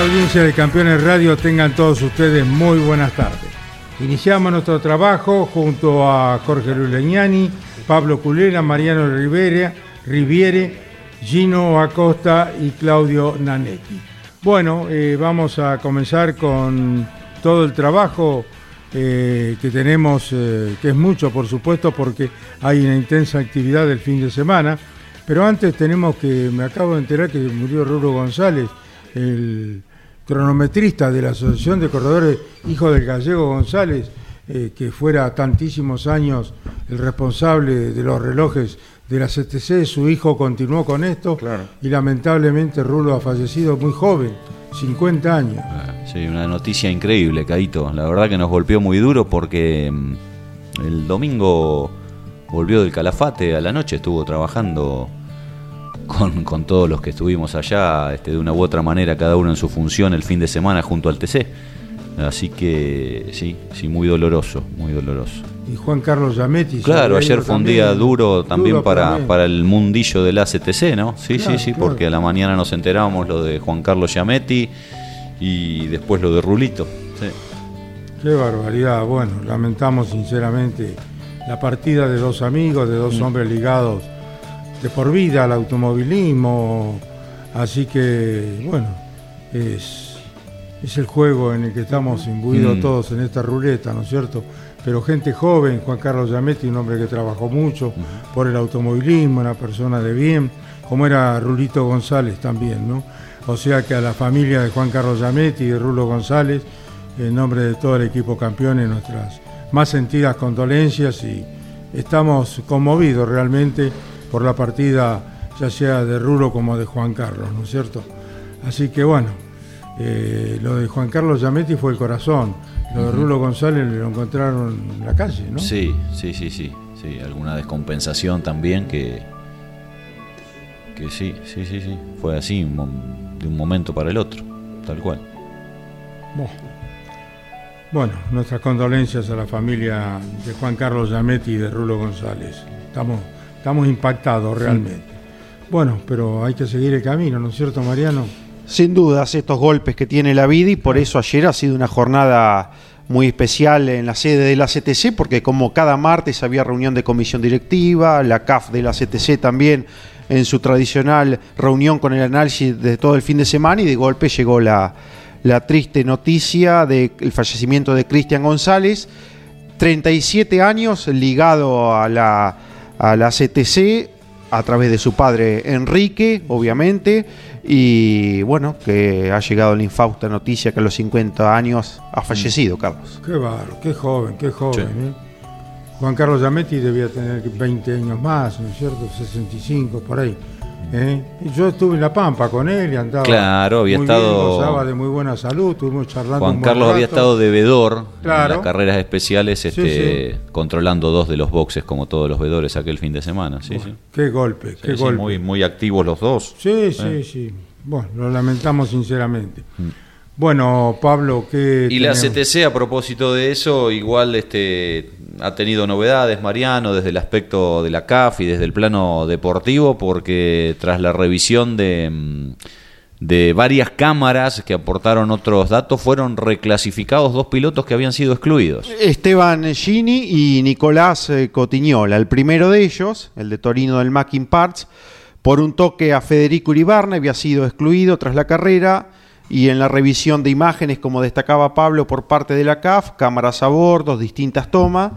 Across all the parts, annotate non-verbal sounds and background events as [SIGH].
audiencia de Campeones Radio, tengan todos ustedes muy buenas tardes. Iniciamos nuestro trabajo junto a Jorge Luis Leñani, Pablo Culera, Mariano Rivera, Riviere, Gino Acosta y Claudio Nanetti. Bueno, eh, vamos a comenzar con todo el trabajo eh, que tenemos, eh, que es mucho por supuesto, porque hay una intensa actividad del fin de semana. Pero antes tenemos que, me acabo de enterar que murió Rulo González, el cronometrista de la Asociación de Corredores, hijo del gallego González, eh, que fuera tantísimos años el responsable de los relojes de la CTC, su hijo continuó con esto y lamentablemente Rulo ha fallecido muy joven, 50 años. Ah, sí, una noticia increíble, Caito. La verdad que nos golpeó muy duro porque mm, el domingo volvió del Calafate a la noche, estuvo trabajando con, todos los que estuvimos allá, este, de una u otra manera, cada uno en su función el fin de semana junto al TC. Así que sí, sí, muy doloroso, muy doloroso. Y Juan Carlos Yametti. Claro, ayer fue un día duro también para, para el mundillo del ACTC, ¿no? Sí, sí, sí, porque a la mañana nos enterábamos lo de Juan Carlos Yametti y después lo de Rulito. Qué barbaridad. Bueno, lamentamos sinceramente la partida de dos amigos, de dos mm. hombres ligados de por vida al automovilismo. Así que, bueno, es, es el juego en el que estamos imbuidos mm. todos en esta ruleta, ¿no es cierto? Pero gente joven, Juan Carlos Yametti, un hombre que trabajó mucho por el automovilismo, una persona de bien, como era Rulito González también, ¿no? O sea que a la familia de Juan Carlos Yametti y de Rulo González, en nombre de todo el equipo campeones, nuestras más sentidas condolencias y estamos conmovidos realmente por la partida ya sea de Rulo como de Juan Carlos, ¿no es cierto? Así que bueno, eh, lo de Juan Carlos Yametti fue el corazón, lo de Rulo González lo encontraron en la calle, ¿no? Sí, sí, sí, sí, sí, alguna descompensación también que, que sí, sí, sí, sí, fue así de un momento para el otro, tal cual. Bueno, nuestras condolencias a la familia de Juan Carlos Yametti y de Rulo González. Estamos estamos impactados realmente. Bueno, pero hay que seguir el camino, ¿no es cierto, Mariano? Sin dudas, estos golpes que tiene la vida y por eso ayer ha sido una jornada muy especial en la sede de la CTC, porque como cada martes había reunión de comisión directiva, la CAF de la CTC también en su tradicional reunión con el análisis de todo el fin de semana y de golpe llegó la, la triste noticia del fallecimiento de Cristian González, 37 años ligado a la a la CTC a través de su padre Enrique, obviamente, y bueno, que ha llegado la infausta noticia que a los 50 años ha fallecido, Carlos. Qué barro, qué joven, qué joven. ¿eh? Juan Carlos Yametti debía tener 20 años más, ¿no es cierto? 65, por ahí. ¿Eh? yo estuve en La Pampa con él y andaba. Claro, había estado. de muy buena salud, estuvimos charlando. Juan Carlos había estado de vedor en las carreras especiales, este, controlando dos de los boxes como todos los vedores aquel fin de semana. Sí, sí. Qué golpe, qué golpe. Muy, muy activos los dos. Sí, sí, ¿Eh? sí. Bueno, lo lamentamos sinceramente. Mm. Bueno, Pablo, ¿qué. Y la CTC, a propósito de eso, igual este ha tenido novedades, Mariano, desde el aspecto de la CAF y desde el plano deportivo, porque tras la revisión de, mm, de varias cámaras que aportaron otros datos, fueron reclasificados dos pilotos que habían sido excluidos. Esteban Gini y Nicolás eh, Cotiñola. El primero de ellos, el de Torino del Mackin Parts, por un toque a Federico Uribarne, había sido excluido tras la carrera y en la revisión de imágenes, como destacaba Pablo por parte de la CAF, cámaras a bordo, distintas tomas,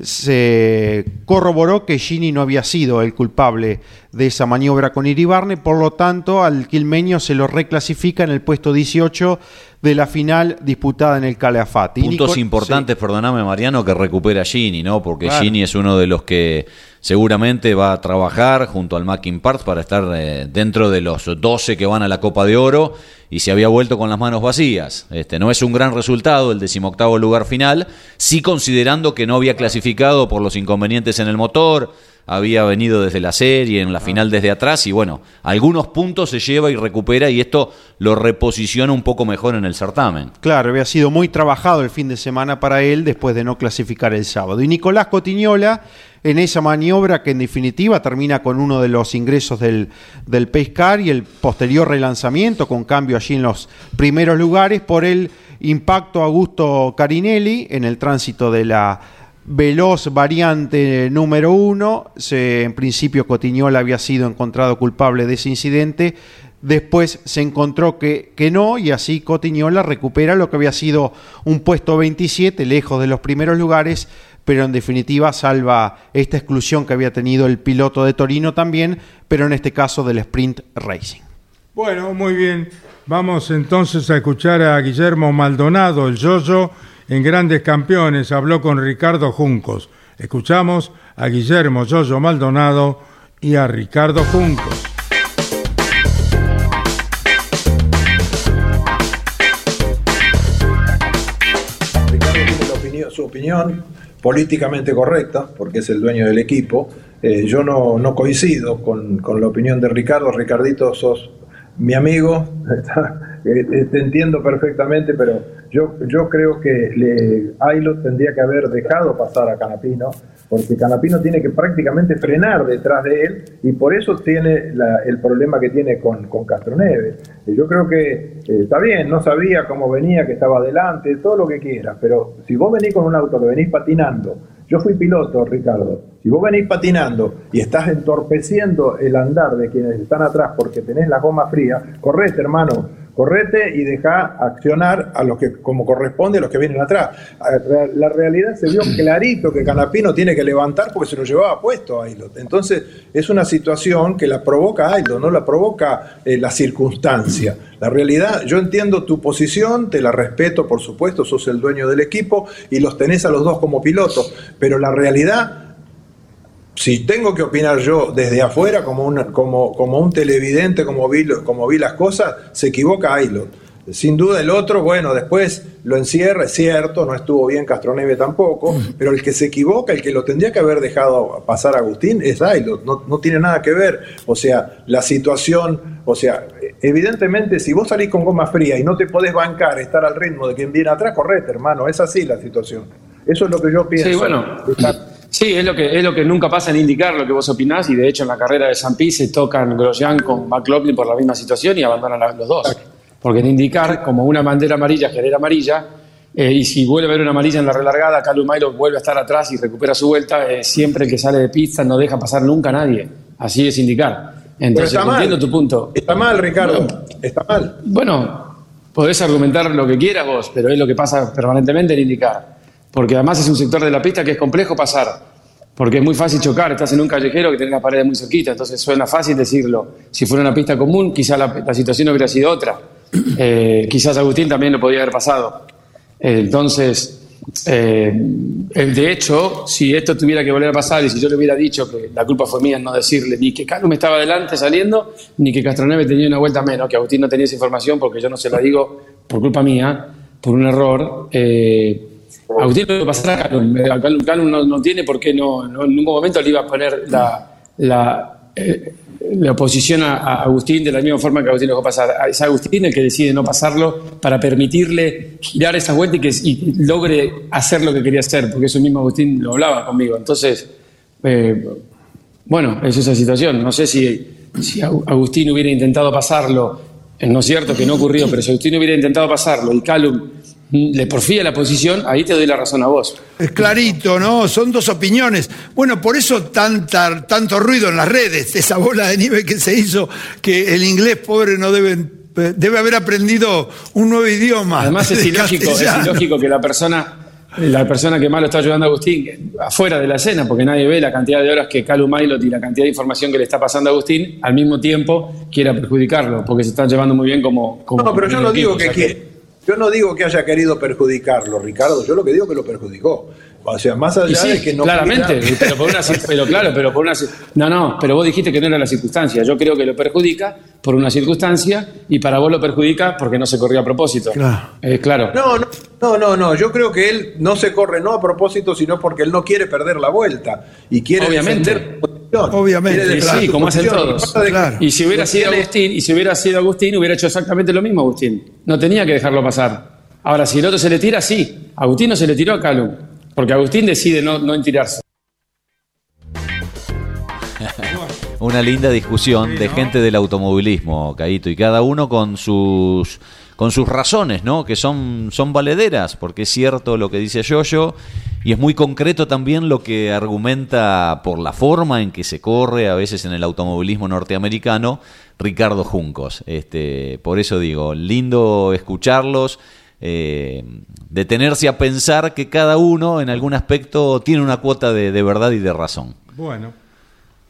se corroboró que Gini no había sido el culpable de esa maniobra con Iribarne, por lo tanto al quilmeño se lo reclasifica en el puesto 18 de la final disputada en el Calafate. Puntos importantes, perdóname Mariano, que recupera Gini, ¿no? Porque Gini es uno de los que seguramente va a trabajar junto al Mackin Parts para estar eh, dentro de los 12 que van a la Copa de Oro y se había vuelto con las manos vacías. Este no es un gran resultado el decimoctavo lugar final, sí considerando que no había clasificado por los inconvenientes en el motor, había venido desde la serie, en la final desde atrás y bueno, algunos puntos se lleva y recupera y esto lo reposiciona un poco mejor en el certamen. Claro, había sido muy trabajado el fin de semana para él después de no clasificar el sábado. Y Nicolás Cotiñola en esa maniobra que en definitiva termina con uno de los ingresos del, del Pescar y el posterior relanzamiento con cambio allí en los primeros lugares por el impacto Augusto Carinelli en el tránsito de la veloz variante número uno. Se, en principio Cotiñola había sido encontrado culpable de ese incidente. Después se encontró que, que, no y así Cotiñola recupera lo que había sido un puesto 27, lejos de los primeros lugares, pero en definitiva salva esta exclusión que había tenido el piloto de Torino también, pero en este caso del Sprint Racing. Bueno, muy bien. Vamos entonces a escuchar a Guillermo Maldonado, el Yoyo en Grandes Campeones habló con Ricardo Juncos. Escuchamos a Guillermo Yoyo Maldonado y a Ricardo Juncos. Ricardo tiene su opinión políticamente correcta, porque es el dueño del equipo. Eh, yo no, no coincido con, con, la opinión de Ricardo. Ricardito, sos mi amigo, [LAUGHS] eh, eh, te entiendo perfectamente, pero yo, yo creo que le, Ailo tendría que haber dejado pasar a Canapino, porque Canapino tiene que prácticamente frenar detrás de él y por eso tiene el problema que tiene con, con Castroneves. Yo creo que eh, está bien, no sabía cómo venía, que estaba adelante, todo lo que quieras, pero si vos venís con un auto que venís patinando, yo fui piloto, Ricardo. Si vos venís patinando y estás entorpeciendo el andar de quienes están atrás porque tenés la goma fría, correte, hermano correte y deja accionar a los que, como corresponde, a los que vienen atrás. La realidad se vio [CLEARS THROAT] clarito que Canapino tiene que levantar porque se lo llevaba puesto a Ailot. Entonces, es una situación que la provoca Ailot, no la provoca eh, la circunstancia. La realidad, yo entiendo tu posición, te la respeto, por supuesto, sos el dueño del equipo y los tenés a los dos como pilotos, pero la realidad si tengo que opinar yo desde afuera como, como, como un televidente, como vi, como vi las cosas, se equivoca Ailot. Sin duda el otro, bueno, después lo encierra, es cierto, no estuvo bien Castroneve tampoco, pero el que se equivoca, el que lo tendría que haber dejado pasar a Agustín es Ailot, no, no tiene nada que ver. O sea, la situación, o sea, evidentemente si vos salís con goma fría y no te podés bancar, estar al ritmo de quien viene atrás, correte, hermano, es así la situación. Eso es lo que yo pienso. Sí, bueno. Sí, es lo que es lo que nunca pasa en indicar lo que vos opinás y de hecho en la carrera de San Pi se tocan Grosjean con McLaughlin por la misma situación y abandonan los dos. Porque en indicar como una bandera amarilla genera amarilla eh, y si vuelve a haber una amarilla en la relargada, Calum Milo vuelve a estar atrás y recupera su vuelta, eh, siempre el que sale de pista no deja pasar nunca a nadie. Así es indicar. Entonces entiendo tu punto. Está mal, Ricardo. está mal. Bueno, podés argumentar lo que quieras vos, pero es lo que pasa permanentemente en indicar porque además es un sector de la pista que es complejo pasar, porque es muy fácil chocar, estás en un callejero que tiene la pared muy cerquita, entonces suena fácil decirlo. Si fuera una pista común, quizás la, situación hubiera sido otra. [CLEARS THROAT] Eh, quizás Agustín también lo podía haber pasado. entonces, eh, de hecho, si esto tuviera que volver a pasar y si yo le hubiera dicho que la culpa fue mía en no decirle ni que Carlos me estaba adelante saliendo, ni que Castroneve tenía una vuelta menos, que Agustín no tenía esa información porque yo no se la digo por culpa mía, por un error, eh, Agustín lo que pasar a Calum. no, no, tiene por qué no, en ningún momento le iba a poner la, la, eh, la oposición a, Agustín de la misma forma que Agustín lo dejó pasar. Es Agustín el que decide no pasarlo para permitirle girar esa vuelta y que logre hacer lo que quería hacer, porque eso mismo Agustín lo hablaba conmigo. Entonces, eh, bueno, es esa situación. No sé si, si Agustín hubiera intentado pasarlo, no es cierto que no ocurrió, pero si Agustín hubiera intentado pasarlo y Calum le porfía la posición, ahí te doy la razón a vos. Es clarito, ¿no? Son dos opiniones. Bueno, por eso tanta, tanto ruido en las redes, esa bola de nieve que se hizo, que el inglés pobre no debe, debe haber aprendido un nuevo idioma. Además es [LAUGHS] ilógico, es ilógico que la persona la persona que más lo está ayudando a Agustín, afuera de la escena, porque nadie ve la cantidad de horas que Calum Mailot y la cantidad de información que le está pasando a Agustín, al mismo tiempo quiera perjudicarlo, porque se están llevando muy bien como... no, pero yo no digo que, yo no digo que haya querido perjudicarlo, Ricardo, yo lo que digo es que lo perjudicó. O sea, más allá de que no. Claramente, pero, por una, pero claro, pero por una. No, no, pero vos dijiste que no era la circunstancia. Yo creo que lo perjudica por una circunstancia y para vos lo perjudica porque no se corrió a propósito. Claro. Eh, claro. No, no, no, no, Yo creo que él no se corre no a propósito, sino porque él no quiere perder la vuelta y quiere. Obviamente. Obviamente. Sí, como hacen todos. Y si hubiera sido Agustín, y si hubiera sido Agustín, hubiera hecho exactamente lo mismo Agustín. No tenía que dejarlo pasar. Ahora, si el otro se le tira, sí. Agustín no se le tiró a Calum. Porque Agustín decide no, no tirarse. [LAUGHS] Una linda discusión de gente del automovilismo, Caíto, y cada uno con sus con sus razones, ¿no? Que son, son valederas, porque es cierto lo que dice Yoyo, y es muy concreto también lo que argumenta por la forma en que se corre a veces en el automovilismo norteamericano Ricardo Juncos. Este, por eso digo, lindo escucharlos eh, detenerse a pensar que cada uno en algún aspecto tiene una cuota de, verdad y de razón. Bueno,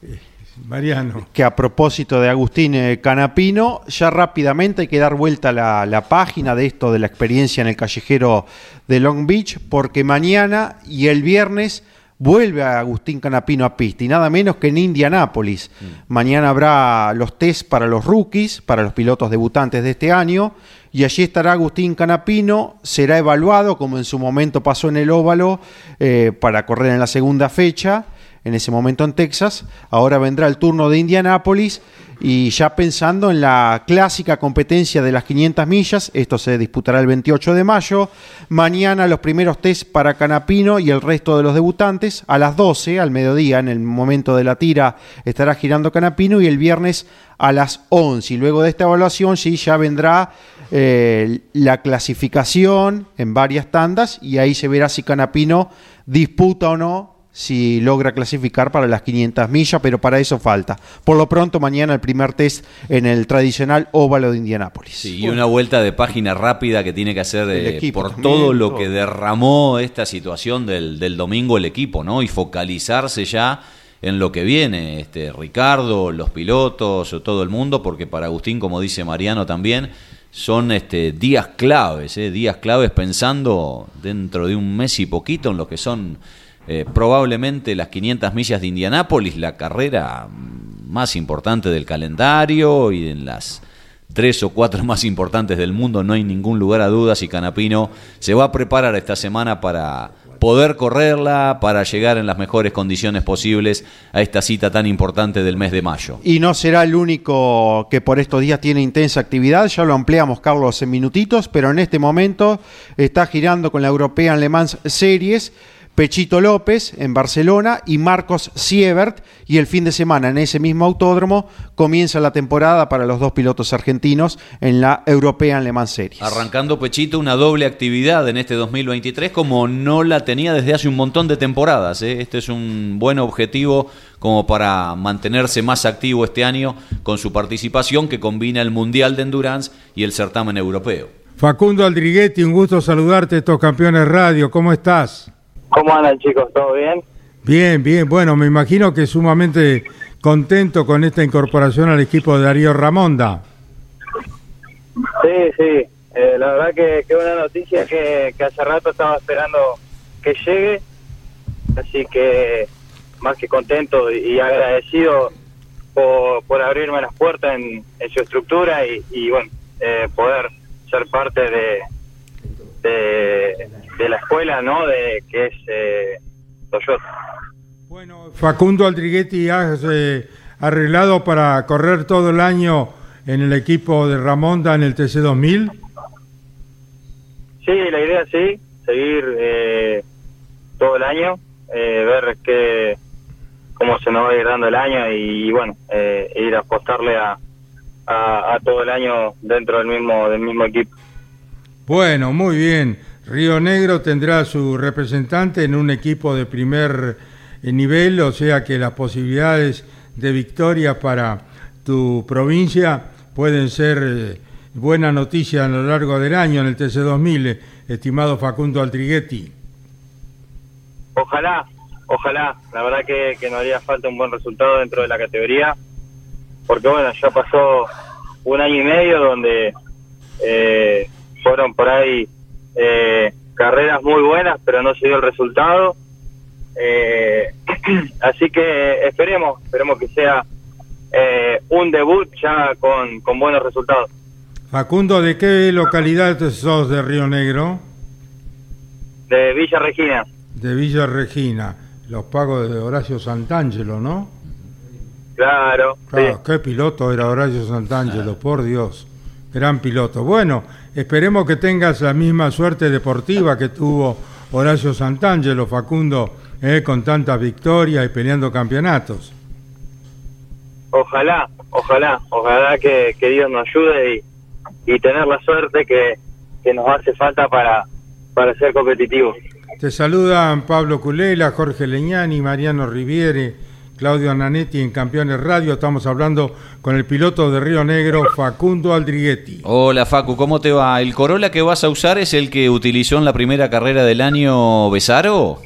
eh, Mariano. Que a propósito de Agustín eh, Canapino, ya rápidamente hay que dar vuelta la, la página de esto de la experiencia en el callejero de Long Beach, porque mañana y el viernes vuelve a Agustín Canapino a pista y nada menos que en Indianápolis. Mm. Mañana habrá los test para los rookies, para los pilotos debutantes de este año y allí estará Agustín Canapino, será evaluado como en su momento pasó en el óvalo eh, para correr en la segunda fecha, en ese momento en Texas, ahora vendrá el turno de Indianápolis y ya pensando en la clásica competencia de las 500 millas, esto se disputará el 28 de mayo, mañana los primeros test para Canapino y el resto de los debutantes, a las 12, al mediodía, en el momento de la tira, estará girando Canapino y el viernes a las 11. Y luego de esta evaluación, sí, ya vendrá eh, la clasificación en varias tandas y ahí se verá si Canapino disputa o no si logra clasificar para las 500 millas, pero para eso falta. Por lo pronto, mañana el primer test en el tradicional óvalo de Indianápolis. y una vuelta de página rápida que tiene que hacer eh, por todo lo que derramó esta situación del, del, domingo el equipo, ¿no? Y focalizarse ya en lo que viene, este Ricardo, los pilotos, todo el mundo, porque para Agustín, como dice Mariano también, son este, días claves, eh, días claves pensando dentro de un mes y poquito en lo que son eh, probablemente las 500 millas de Indianápolis, la carrera más importante del calendario y en las tres o cuatro más importantes del mundo, no hay ningún lugar a dudas y Canapino se va a preparar esta semana para poder correrla, para llegar en las mejores condiciones posibles a esta cita tan importante del mes de mayo. Y no será el único que por estos días tiene intensa actividad, ya lo ampliamos Carlos en minutitos, pero en este momento está girando con la European Le Mans Series Pechito López en Barcelona y Marcos Siebert. Y el fin de semana en ese mismo autódromo comienza la temporada para los dos pilotos argentinos en la European Le Mans Series. Arrancando Pechito una doble actividad en este 2023 como no la tenía desde hace un montón de temporadas. ¿eh? Este es un buen objetivo como para mantenerse más activo este año con su participación que combina el Mundial de Endurance y el certamen europeo. Facundo Aldriguetti, un gusto saludarte, estos campeones radio. ¿Cómo estás? ¿Cómo andan chicos? ¿Todo bien? Bien, bien. Bueno, me imagino que sumamente contento con esta incorporación al equipo de Darío Ramonda. Sí, sí. Eh, la verdad que, que una noticia que, hace rato estaba esperando que llegue. Así que más que contento y agradecido por, por abrirme las puertas en, su estructura y, bueno, eh, poder ser parte de, de, de la escuela, ¿no? De que es eh, Toyota. Bueno, Facundo Aldriguetti, ¿has eh, arreglado para correr todo el año en el equipo de Ramonda en el TC2000? Sí, la idea sí, seguir eh, todo el año, eh, ver qué cómo se nos va a ir dando el año y, bueno, eh, ir a apostarle a, a, a todo el año dentro del mismo del mismo equipo. Bueno, muy bien. Río Negro tendrá su representante en un equipo de primer eh, nivel, o sea que las posibilidades de victoria para tu provincia pueden ser eh, buena noticia a lo largo del año en el TC2000, eh, estimado Facundo Altriguetti. Ojalá, ojalá. La verdad que, que nos haría falta un buen resultado dentro de la categoría, porque bueno, ya pasó un año y medio donde eh, fueron por ahí eh, carreras muy buenas, pero no se dio el resultado. Eh, [CLEARS THROAT] así que esperemos, esperemos que sea eh, un debut ya con, con buenos resultados. Facundo, ¿de qué localidad sos de Río Negro? De Villa Regina. De Villa Regina, los pagos de Horacio Santangelo, ¿no? Claro, Claro, sí. qué piloto era Horacio Santangelo, por Dios, gran piloto. Bueno, esperemos que tengas la misma suerte deportiva que tuvo Horacio Santangelo, Facundo, eh, con tantas victorias y peleando campeonatos. Ojalá, ojalá, ojalá que, que Dios nos ayude y, y tener la suerte que, que nos hace falta para, para ser competitivos. Te saludan Pablo Culela, Jorge Leñani, Mariano Riviere, Claudio Ananetti en Campeones Radio. Estamos hablando con el piloto de Río Negro, Facundo Aldriguetti. Hola Facu, ¿cómo te va? ¿El Corolla que vas a usar es el que utilizó en la primera carrera del año Besaro?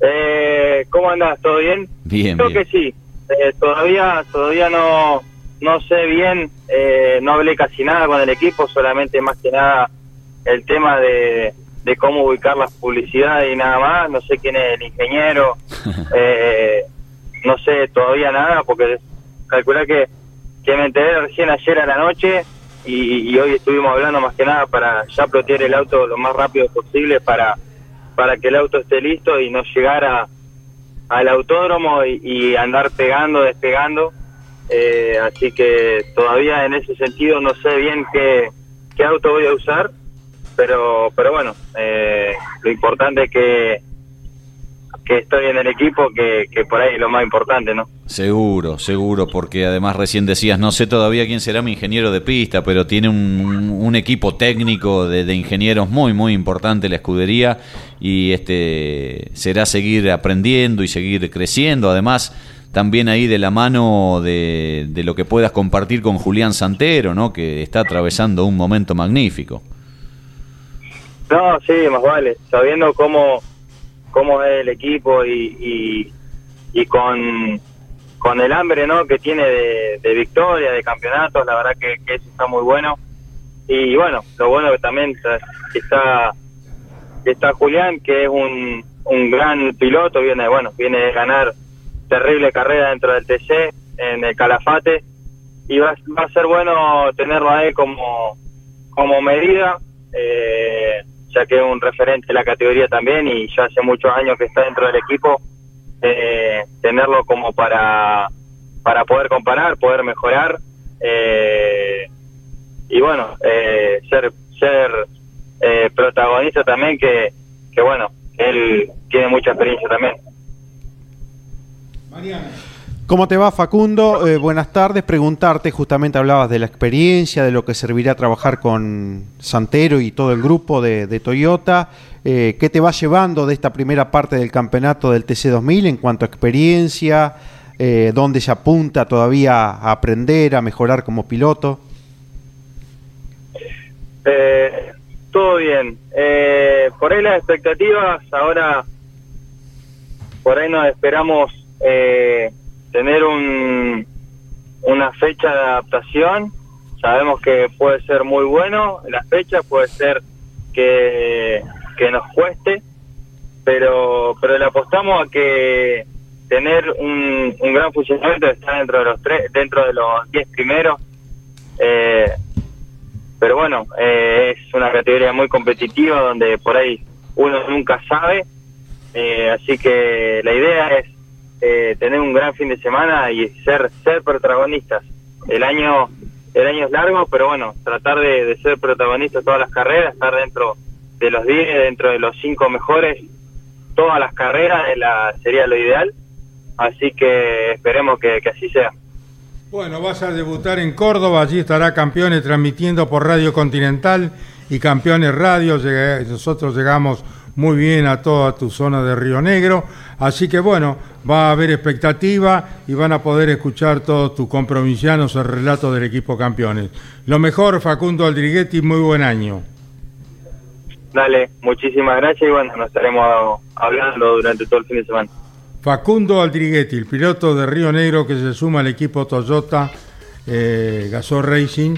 Eh, ¿Cómo andás? ¿Todo bien? Bien, Creo bien. que sí. Eh, todavía todavía no no sé bien, eh, no hablé casi nada con el equipo, solamente más que nada el tema de, de cómo ubicar las publicidades y nada más. No sé quién es el ingeniero, [LAUGHS] eh, no sé todavía nada, porque calculé que, que me enteré recién ayer a la noche y, hoy estuvimos hablando más que nada para ya plotear el auto lo más rápido posible para, para que el auto esté listo y no llegar a, al autódromo y, y andar pegando, despegando. Eh, así que todavía en ese sentido no sé bien qué, qué auto voy a usar, pero pero bueno, eh, lo importante es que, que estoy en el equipo, que, que por ahí es lo más importante, ¿no? Seguro, seguro, porque además recién decías, no sé todavía quién será mi ingeniero de pista, pero tiene un, un equipo técnico de, de ingenieros muy, muy importante la escudería y este será seguir aprendiendo y seguir creciendo. Además, también ahí de la mano de, de lo que puedas compartir con Julián Santero, ¿no? que está atravesando un momento magnífico. No, sí, más vale, sabiendo cómo, cómo es el equipo y, y, y con, con el hambre ¿no? que tiene de, de victoria, de campeonatos, la verdad que, eso está muy bueno. Y bueno, lo bueno que también está- está Julián, que es un, un gran piloto, viene bueno viene de ganar terrible carrera dentro del TC en el Calafate y va, va a ser bueno tenerlo a él como, como medida, eh, ya que es un referente de la categoría también y ya hace muchos años que está dentro del equipo, eh, tenerlo como para, para poder comparar, poder mejorar eh, y bueno, eh, ser, ser eh, protagonista también que, que bueno, él tiene mucha experiencia también. ¿Cómo te va, Facundo? Eh, buenas tardes. Preguntarte, justamente hablabas de la experiencia, de lo que servirá trabajar con Santero y todo el grupo de, Toyota. Eh, ¿Qué te va llevando de esta primera parte del campeonato del TC2000 en cuanto a experiencia? Eh, ¿Dónde se apunta todavía a aprender, a mejorar como piloto? Todo bien. Por ahí las expectativas, ahora por ahí nos esperamos eh, tener un, una fecha de adaptación. Sabemos que puede ser muy bueno la fecha, puede ser que, que nos cueste, pero pero le apostamos a que tener un, un gran funcionamiento está dentro de los tres, dentro de los 10 primeros. Eh, pero bueno, eh, es una categoría muy competitiva donde por ahí uno nunca sabe, eh, así que la idea es eh, tener un gran fin de semana y ser ser protagonistas. El año el año es largo, pero bueno, tratar de, ser protagonistas todas las carreras, estar dentro de los 10, dentro de los 5 mejores, todas las carreras sería lo ideal, así que esperemos que, así sea. Bueno, vas a debutar en Córdoba, allí estará Campeones transmitiendo por Radio Continental y Campeones Radio. Nosotros llegamos muy bien a toda tu zona de Río Negro, así que bueno, va a haber expectativa y van a poder escuchar todos tus compromisianos el relato del equipo Campeones. Lo mejor, Facundo Aldriguetti, muy buen año. Dale, muchísimas gracias y bueno, nos estaremos hablando durante todo el fin de semana. Facundo Aldriguetti, el piloto de Río Negro que se suma al equipo Toyota eh, Gasol Racing,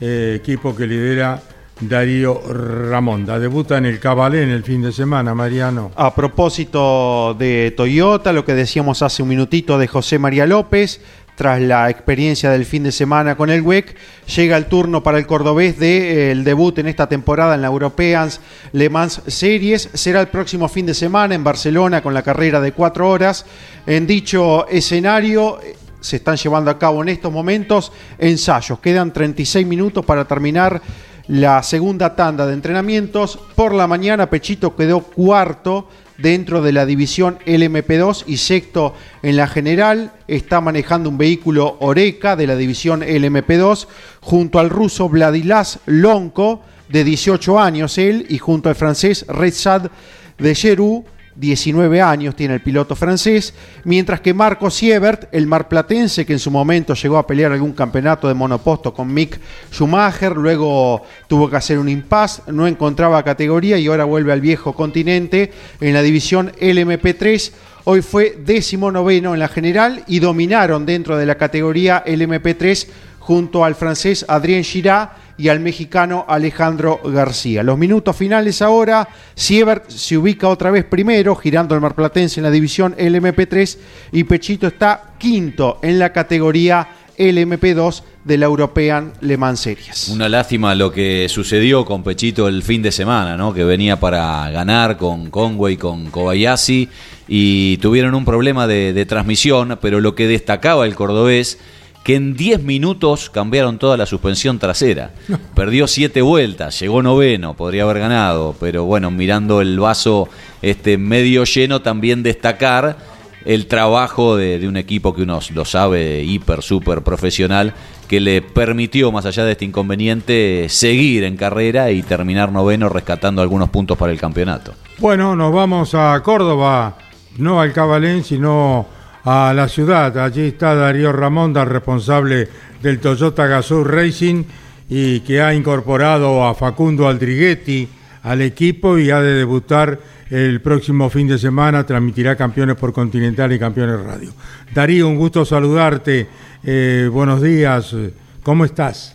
eh, equipo que lidera Darío Ramonda. Debuta en el Cabalé en el fin de semana, Mariano. A propósito de Toyota, lo que decíamos hace un minutito de José María López, tras la experiencia del fin de semana con el WEC, llega el turno para el cordobés del de, debut en esta temporada en la Europeans Le Mans Series. Será el próximo fin de semana en Barcelona con la carrera de cuatro horas. En dicho escenario eh, se están llevando a cabo en estos momentos ensayos. Quedan 36 minutos para terminar la segunda tanda de entrenamientos. Por la mañana Pechito quedó cuarto dentro de la división LMP2 y sexto en la general. Está manejando un vehículo Oreca de la división LMP2 junto al ruso Vladilás Lonco de 18 años él y junto al francés Redzad de Cherou 19 años tiene el piloto francés, mientras que Marco Siebert, el marplatense que en su momento llegó a pelear algún campeonato de monoposto con Mick Schumacher, luego tuvo que hacer un impasse, no encontraba categoría y ahora vuelve al viejo continente en la división LMP3. Hoy fue décimo noveno en la general y dominaron dentro de la categoría LMP3 junto al francés Adrien Girard y al mexicano Alejandro García. Los minutos finales ahora, Siebert se ubica otra vez primero, girando el marplatense en la división LMP3 y Pechito está quinto en la categoría LMP2 de la European Le Mans Series. Una lástima lo que sucedió con Pechito el fin de semana, ¿no? Que venía para ganar con Conway, con Kobayashi y tuvieron un problema de, de transmisión, pero lo que destacaba el cordobés que en 10 minutos cambiaron toda la suspensión trasera. [LAUGHS] Perdió 7 vueltas, llegó noveno, podría haber ganado, pero bueno, mirando el vaso este medio lleno, también destacar el trabajo de, un equipo que uno lo sabe, hiper, súper profesional, que le permitió, más allá de este inconveniente, seguir en carrera y terminar noveno rescatando algunos puntos para el campeonato. Bueno, nos vamos a Córdoba, no al Cabalén, sino a la ciudad. Allí está Darío Ramonda, responsable del Toyota Gazoo Racing y que ha incorporado a Facundo Aldriguetti al equipo y ha de debutar el próximo fin de semana, transmitirá campeones por Continental y campeones radio. Darío, un gusto saludarte, eh, buenos días, ¿cómo estás?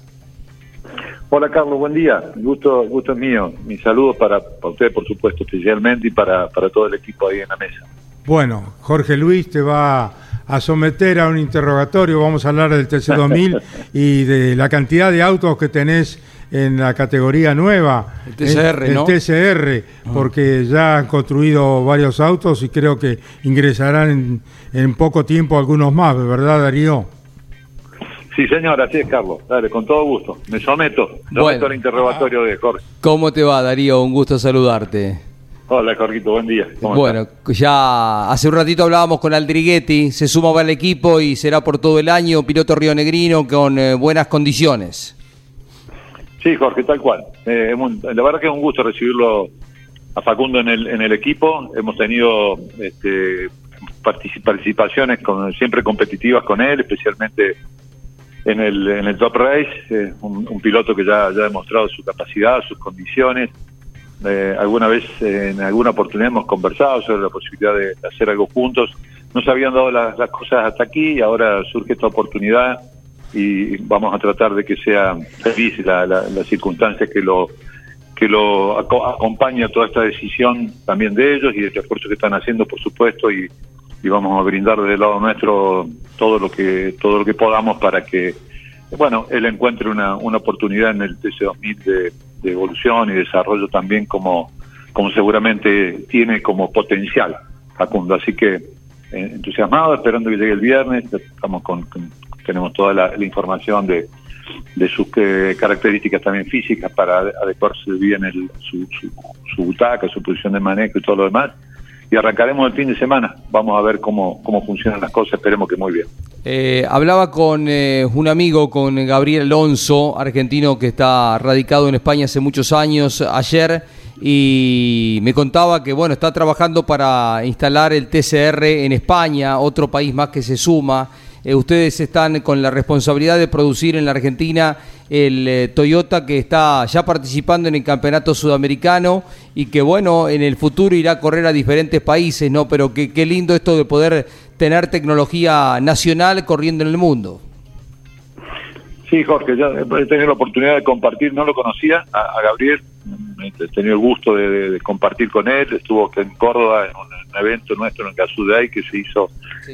Hola Carlos, buen día, gusto, gusto es mío, mis saludos para, usted por supuesto especialmente y para, para todo el equipo ahí en la mesa. Bueno, Jorge Luis te va a someter a un interrogatorio, vamos a hablar del TC2000 [LAUGHS] y de la cantidad de autos que tenés en la categoría nueva, el TCR, el, TCR ah. porque ya han construido varios autos y creo que ingresarán en, poco tiempo algunos más, ¿verdad Darío? Sí, señor, así es, Carlos. Dale, con todo gusto. Me someto. Someto al interrogatorio de Jorge. ¿Cómo te va, Darío? Un gusto saludarte. Hola, Jorgito, buen día. bueno, ya hace un ratito hablábamos con Aldriguetti, se suma al equipo y será por todo el año piloto rionegrino con eh, buenas condiciones. Sí, Jorge, tal cual. Eh, la verdad que es un gusto recibirlo a Facundo en el, en el equipo. Hemos tenido este, participaciones con, siempre competitivas con él, especialmente en el, en el Top Race. un, un, piloto que ya, ya ha demostrado su capacidad, sus condiciones eh, alguna vez, en alguna oportunidad hemos conversado sobre la posibilidad de hacer algo juntos. No se habían dado las, cosas hasta aquí y ahora surge esta oportunidad y vamos a tratar de que sea feliz la, la, las circunstancias que lo que lo acompaña toda esta decisión también de ellos y de este esfuerzo que están haciendo, por supuesto, y, y vamos a brindar desde lado nuestro todo lo que todo lo que podamos para que bueno él encuentre una, una oportunidad en el TC2000 de de evolución y desarrollo también como, como seguramente tiene como potencial Facundo. Así que eh, entusiasmado, esperando que llegue el viernes, estamos con, tenemos toda la, información de, de sus eh, características también físicas para adecuarse bien el, su, su, su, butaca, su posición de manejo y todo lo demás. Y arrancaremos el fin de semana. Vamos a ver cómo, cómo funcionan las cosas, esperemos que muy bien. Eh, hablaba con eh, un amigo, con Gabriel Alonso, argentino que está radicado en España hace muchos años, ayer, y me contaba que bueno, está trabajando para instalar el TCR en España, otro país más que se suma. Eh, ustedes están con la responsabilidad de producir en la Argentina el eh, Toyota que está ya participando en el campeonato sudamericano y que bueno, en el futuro irá a correr a diferentes países, ¿no? Pero qué lindo esto de poder tener tecnología nacional corriendo en el mundo. Sí, Jorge, ya he tenido la oportunidad de compartir, no lo conocía, a, a Gabriel, he tenido el gusto de, de- de compartir con él, estuvo en Córdoba en un, un evento nuestro en Casudey que se hizo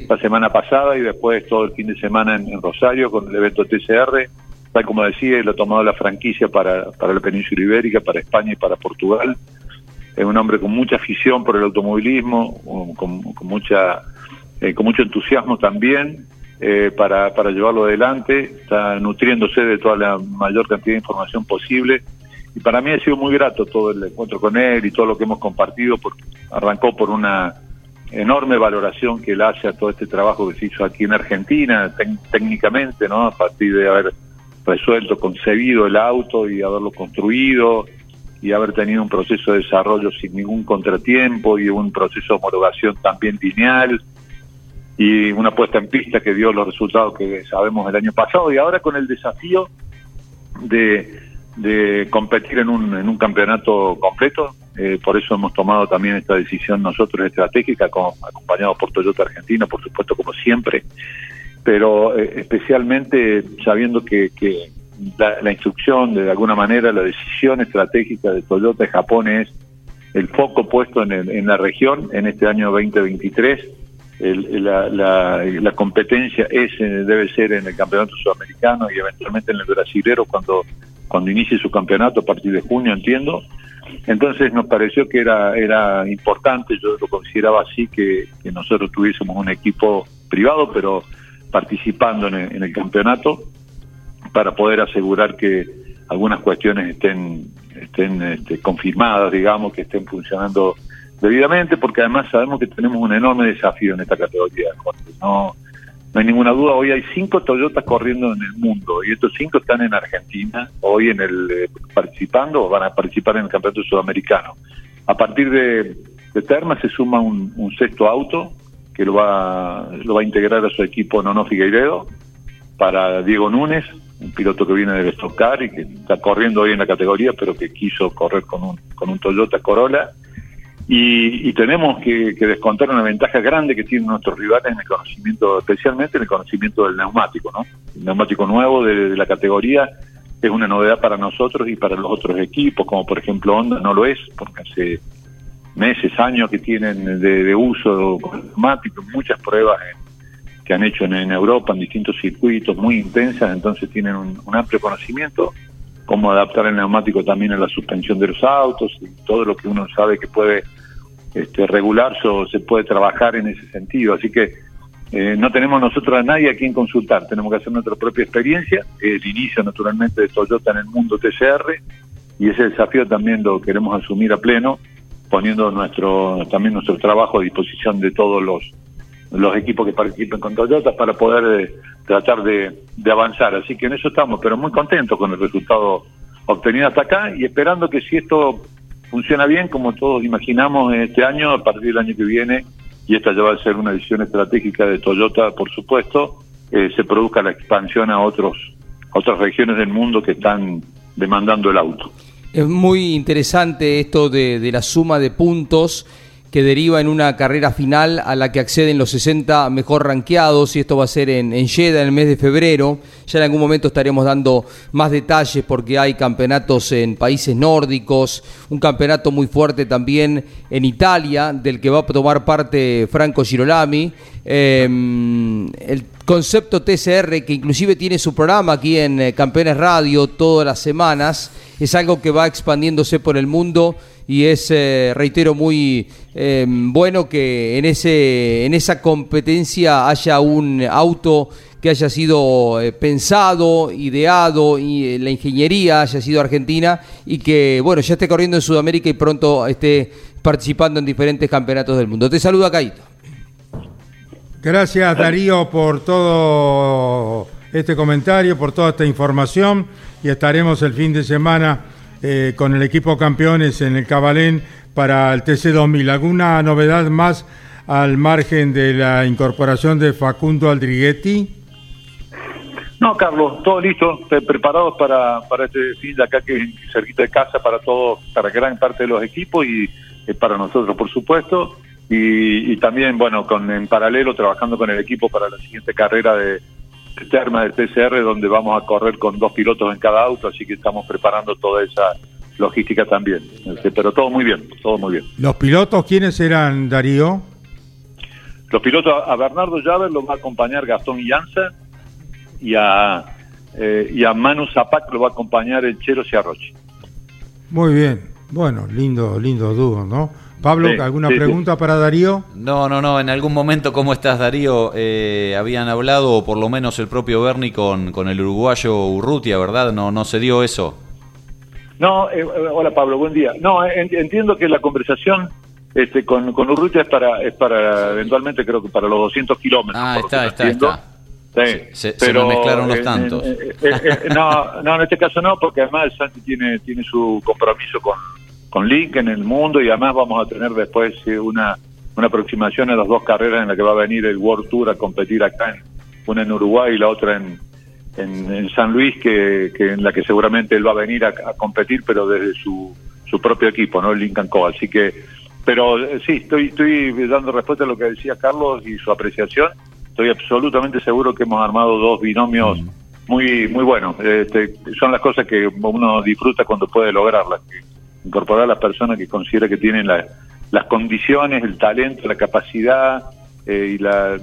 la semana pasada y después todo el fin de semana en, en Rosario con el evento TCR, tal como decía, él ha tomado la franquicia para, para la península ibérica, para España y para Portugal. Es un hombre con mucha afición por el automovilismo, con, con mucha eh, con mucho entusiasmo también eh, para, para llevarlo adelante, está nutriéndose de toda la mayor cantidad de información posible. Y para mí ha sido muy grato todo el encuentro con él y todo lo que hemos compartido, porque arrancó por una enorme valoración que él hace a todo este trabajo que se hizo aquí en Argentina, técnicamente, ¿no? A partir de haber resuelto, concebido el auto y haberlo construido y haber tenido un proceso de desarrollo sin ningún contratiempo y un proceso de homologación también lineal y una puesta en pista que dio los resultados que sabemos el año pasado y ahora con el desafío de, de competir en un, en un campeonato completo. Eh, por eso hemos tomado también esta decisión nosotros estratégica, con- acompañado por Toyota Argentina, por supuesto, como siempre, pero eh, especialmente sabiendo que, que la, la instrucción, de alguna manera, la decisión estratégica de Toyota de Japón es el foco puesto en, el- en la región en este año 2023. El- la, la- la competencia es eh, debe ser en el campeonato sudamericano y eventualmente en el brasilero cuando cuando inicie su campeonato a partir de junio entiendo. Entonces nos pareció que era era importante yo lo consideraba así que, nosotros tuviésemos un equipo privado pero participando en el, en el campeonato para poder asegurar que algunas cuestiones estén estén este, confirmadas digamos que estén funcionando debidamente, porque además sabemos que tenemos un enorme desafío en esta categoría. Jorge. No, no hay ninguna duda, hoy hay cinco Toyotas corriendo en el mundo y estos cinco están en Argentina, hoy en el eh, participando o van a participar en el Campeonato Sudamericano. A partir de, de Terma se suma un, un sexto auto que lo va, lo va a integrar a su equipo Nono Figueiredo para Diego Núñez, un piloto que viene del Stock y que está corriendo hoy en la categoría, pero que quiso correr con un, con un Toyota Corolla. Y, y tenemos que, que descontar una ventaja grande que tienen nuestros rivales en el conocimiento, especialmente en el conocimiento del neumático, ¿no? El neumático nuevo de, la categoría es una novedad para nosotros y para los otros equipos, como por ejemplo Honda no lo es, porque hace meses, años que tienen de, de uso neumático, muchas pruebas en- que han hecho en, Europa en distintos circuitos muy intensas, entonces tienen un amplio conocimiento cómo adaptar el neumático también a la suspensión de los autos y todo lo que uno sabe que puede este, regularse o se puede trabajar en ese sentido. Así que eh, no tenemos nosotros a nadie a quien consultar, tenemos que hacer nuestra propia experiencia, el inicio naturalmente de Toyota en el mundo TCR y ese desafío también lo queremos asumir a pleno, poniendo nuestro también nuestro trabajo a disposición de todos los los equipos que participen con Toyota para poder eh, tratar de, avanzar. Así que en eso estamos, pero muy contentos con el resultado obtenido hasta acá y esperando que si esto funciona bien, como todos imaginamos este año, a partir del año que viene, y esta ya va a ser una decisión estratégica de Toyota, por supuesto, eh, se produzca la expansión a otros a otras regiones del mundo que están demandando el auto. Es muy interesante esto de, de la suma de puntos que deriva en una carrera final a la que acceden los 60 mejor rankeados y esto va a ser en, en Jeddah en el mes de febrero. Ya en algún momento estaremos dando más detalles porque hay campeonatos en países nórdicos, un campeonato muy fuerte también en Italia del que va a tomar parte Franco Girolami. Eh, el concepto TCR que inclusive tiene su programa aquí en eh, Campeones Radio todas las semanas es algo que va expandiéndose por el mundo y es, eh, reitero, muy eh, bueno que en, ese, en esa competencia haya un auto que haya sido eh, pensado, ideado y la ingeniería haya sido argentina y que, bueno, ya esté corriendo en Sudamérica y pronto esté participando en diferentes campeonatos del mundo. Te saluda Caito. Gracias Darío por todo este comentario, por toda esta información y estaremos el fin de semana eh, con el equipo campeones en el Cabalén para el TC 2000. ¿Alguna novedad más al margen de la incorporación de Facundo Aldriguetti? No, Carlos, todo listo, pre- preparados para, para este fin de acá que cerquita de casa para todos, para gran parte de los equipos y eh, para nosotros, por supuesto. Y, y también, bueno, con en paralelo trabajando con el equipo para la siguiente carrera de, de Terma del TCR, donde vamos a correr con dos pilotos en cada auto, así que estamos preparando toda esa logística también. Este, pero todo muy bien, todo muy bien. ¿Los pilotos quiénes eran, Darío? Los pilotos, a Bernardo Llaver lo va a acompañar Gastón Llanza y a, eh, y a Manu Zapac lo va a acompañar el Chero Ciarrochi. Muy bien. Bueno, lindo, lindo dúo, ¿no? Pablo, Sí, ¿alguna sí, sí. pregunta para Darío? No, no, no. En algún momento, ¿cómo estás, Darío? Eh, habían hablado, o por lo menos el propio Bernie, con, con el uruguayo Urrutia, ¿verdad? No, no se dio eso. No, eh, eh, hola Pablo, buen día. No, en- entiendo que la conversación este, con, con Urrutia es para, es para, eventualmente creo que para los 200 kilómetros. Ah, está, está, está. Sí, Se, se me mezclaron los eh, tantos. eh, eh, eh, no, no, en este caso no, porque además Santi tiene, tiene su compromiso con, con Link en el mundo y además vamos a tener después eh, una, una aproximación a las dos carreras en la que va a venir el World Tour a competir acá, en, una en Uruguay y la otra en, en, en San Luis, que, que en la que seguramente él va a venir a, a competir, pero desde su, su propio equipo, ¿no? El Lincoln Co. Así que, pero eh, sí, estoy, estoy dando respuesta a lo que decía Carlos y su apreciación. Estoy absolutamente seguro que hemos armado dos binomios muy muy buenos. Este, son las cosas que uno disfruta cuando puede lograrlas. Incorporar a las personas que considera que tienen la- las condiciones, el talento, la capacidad eh, y la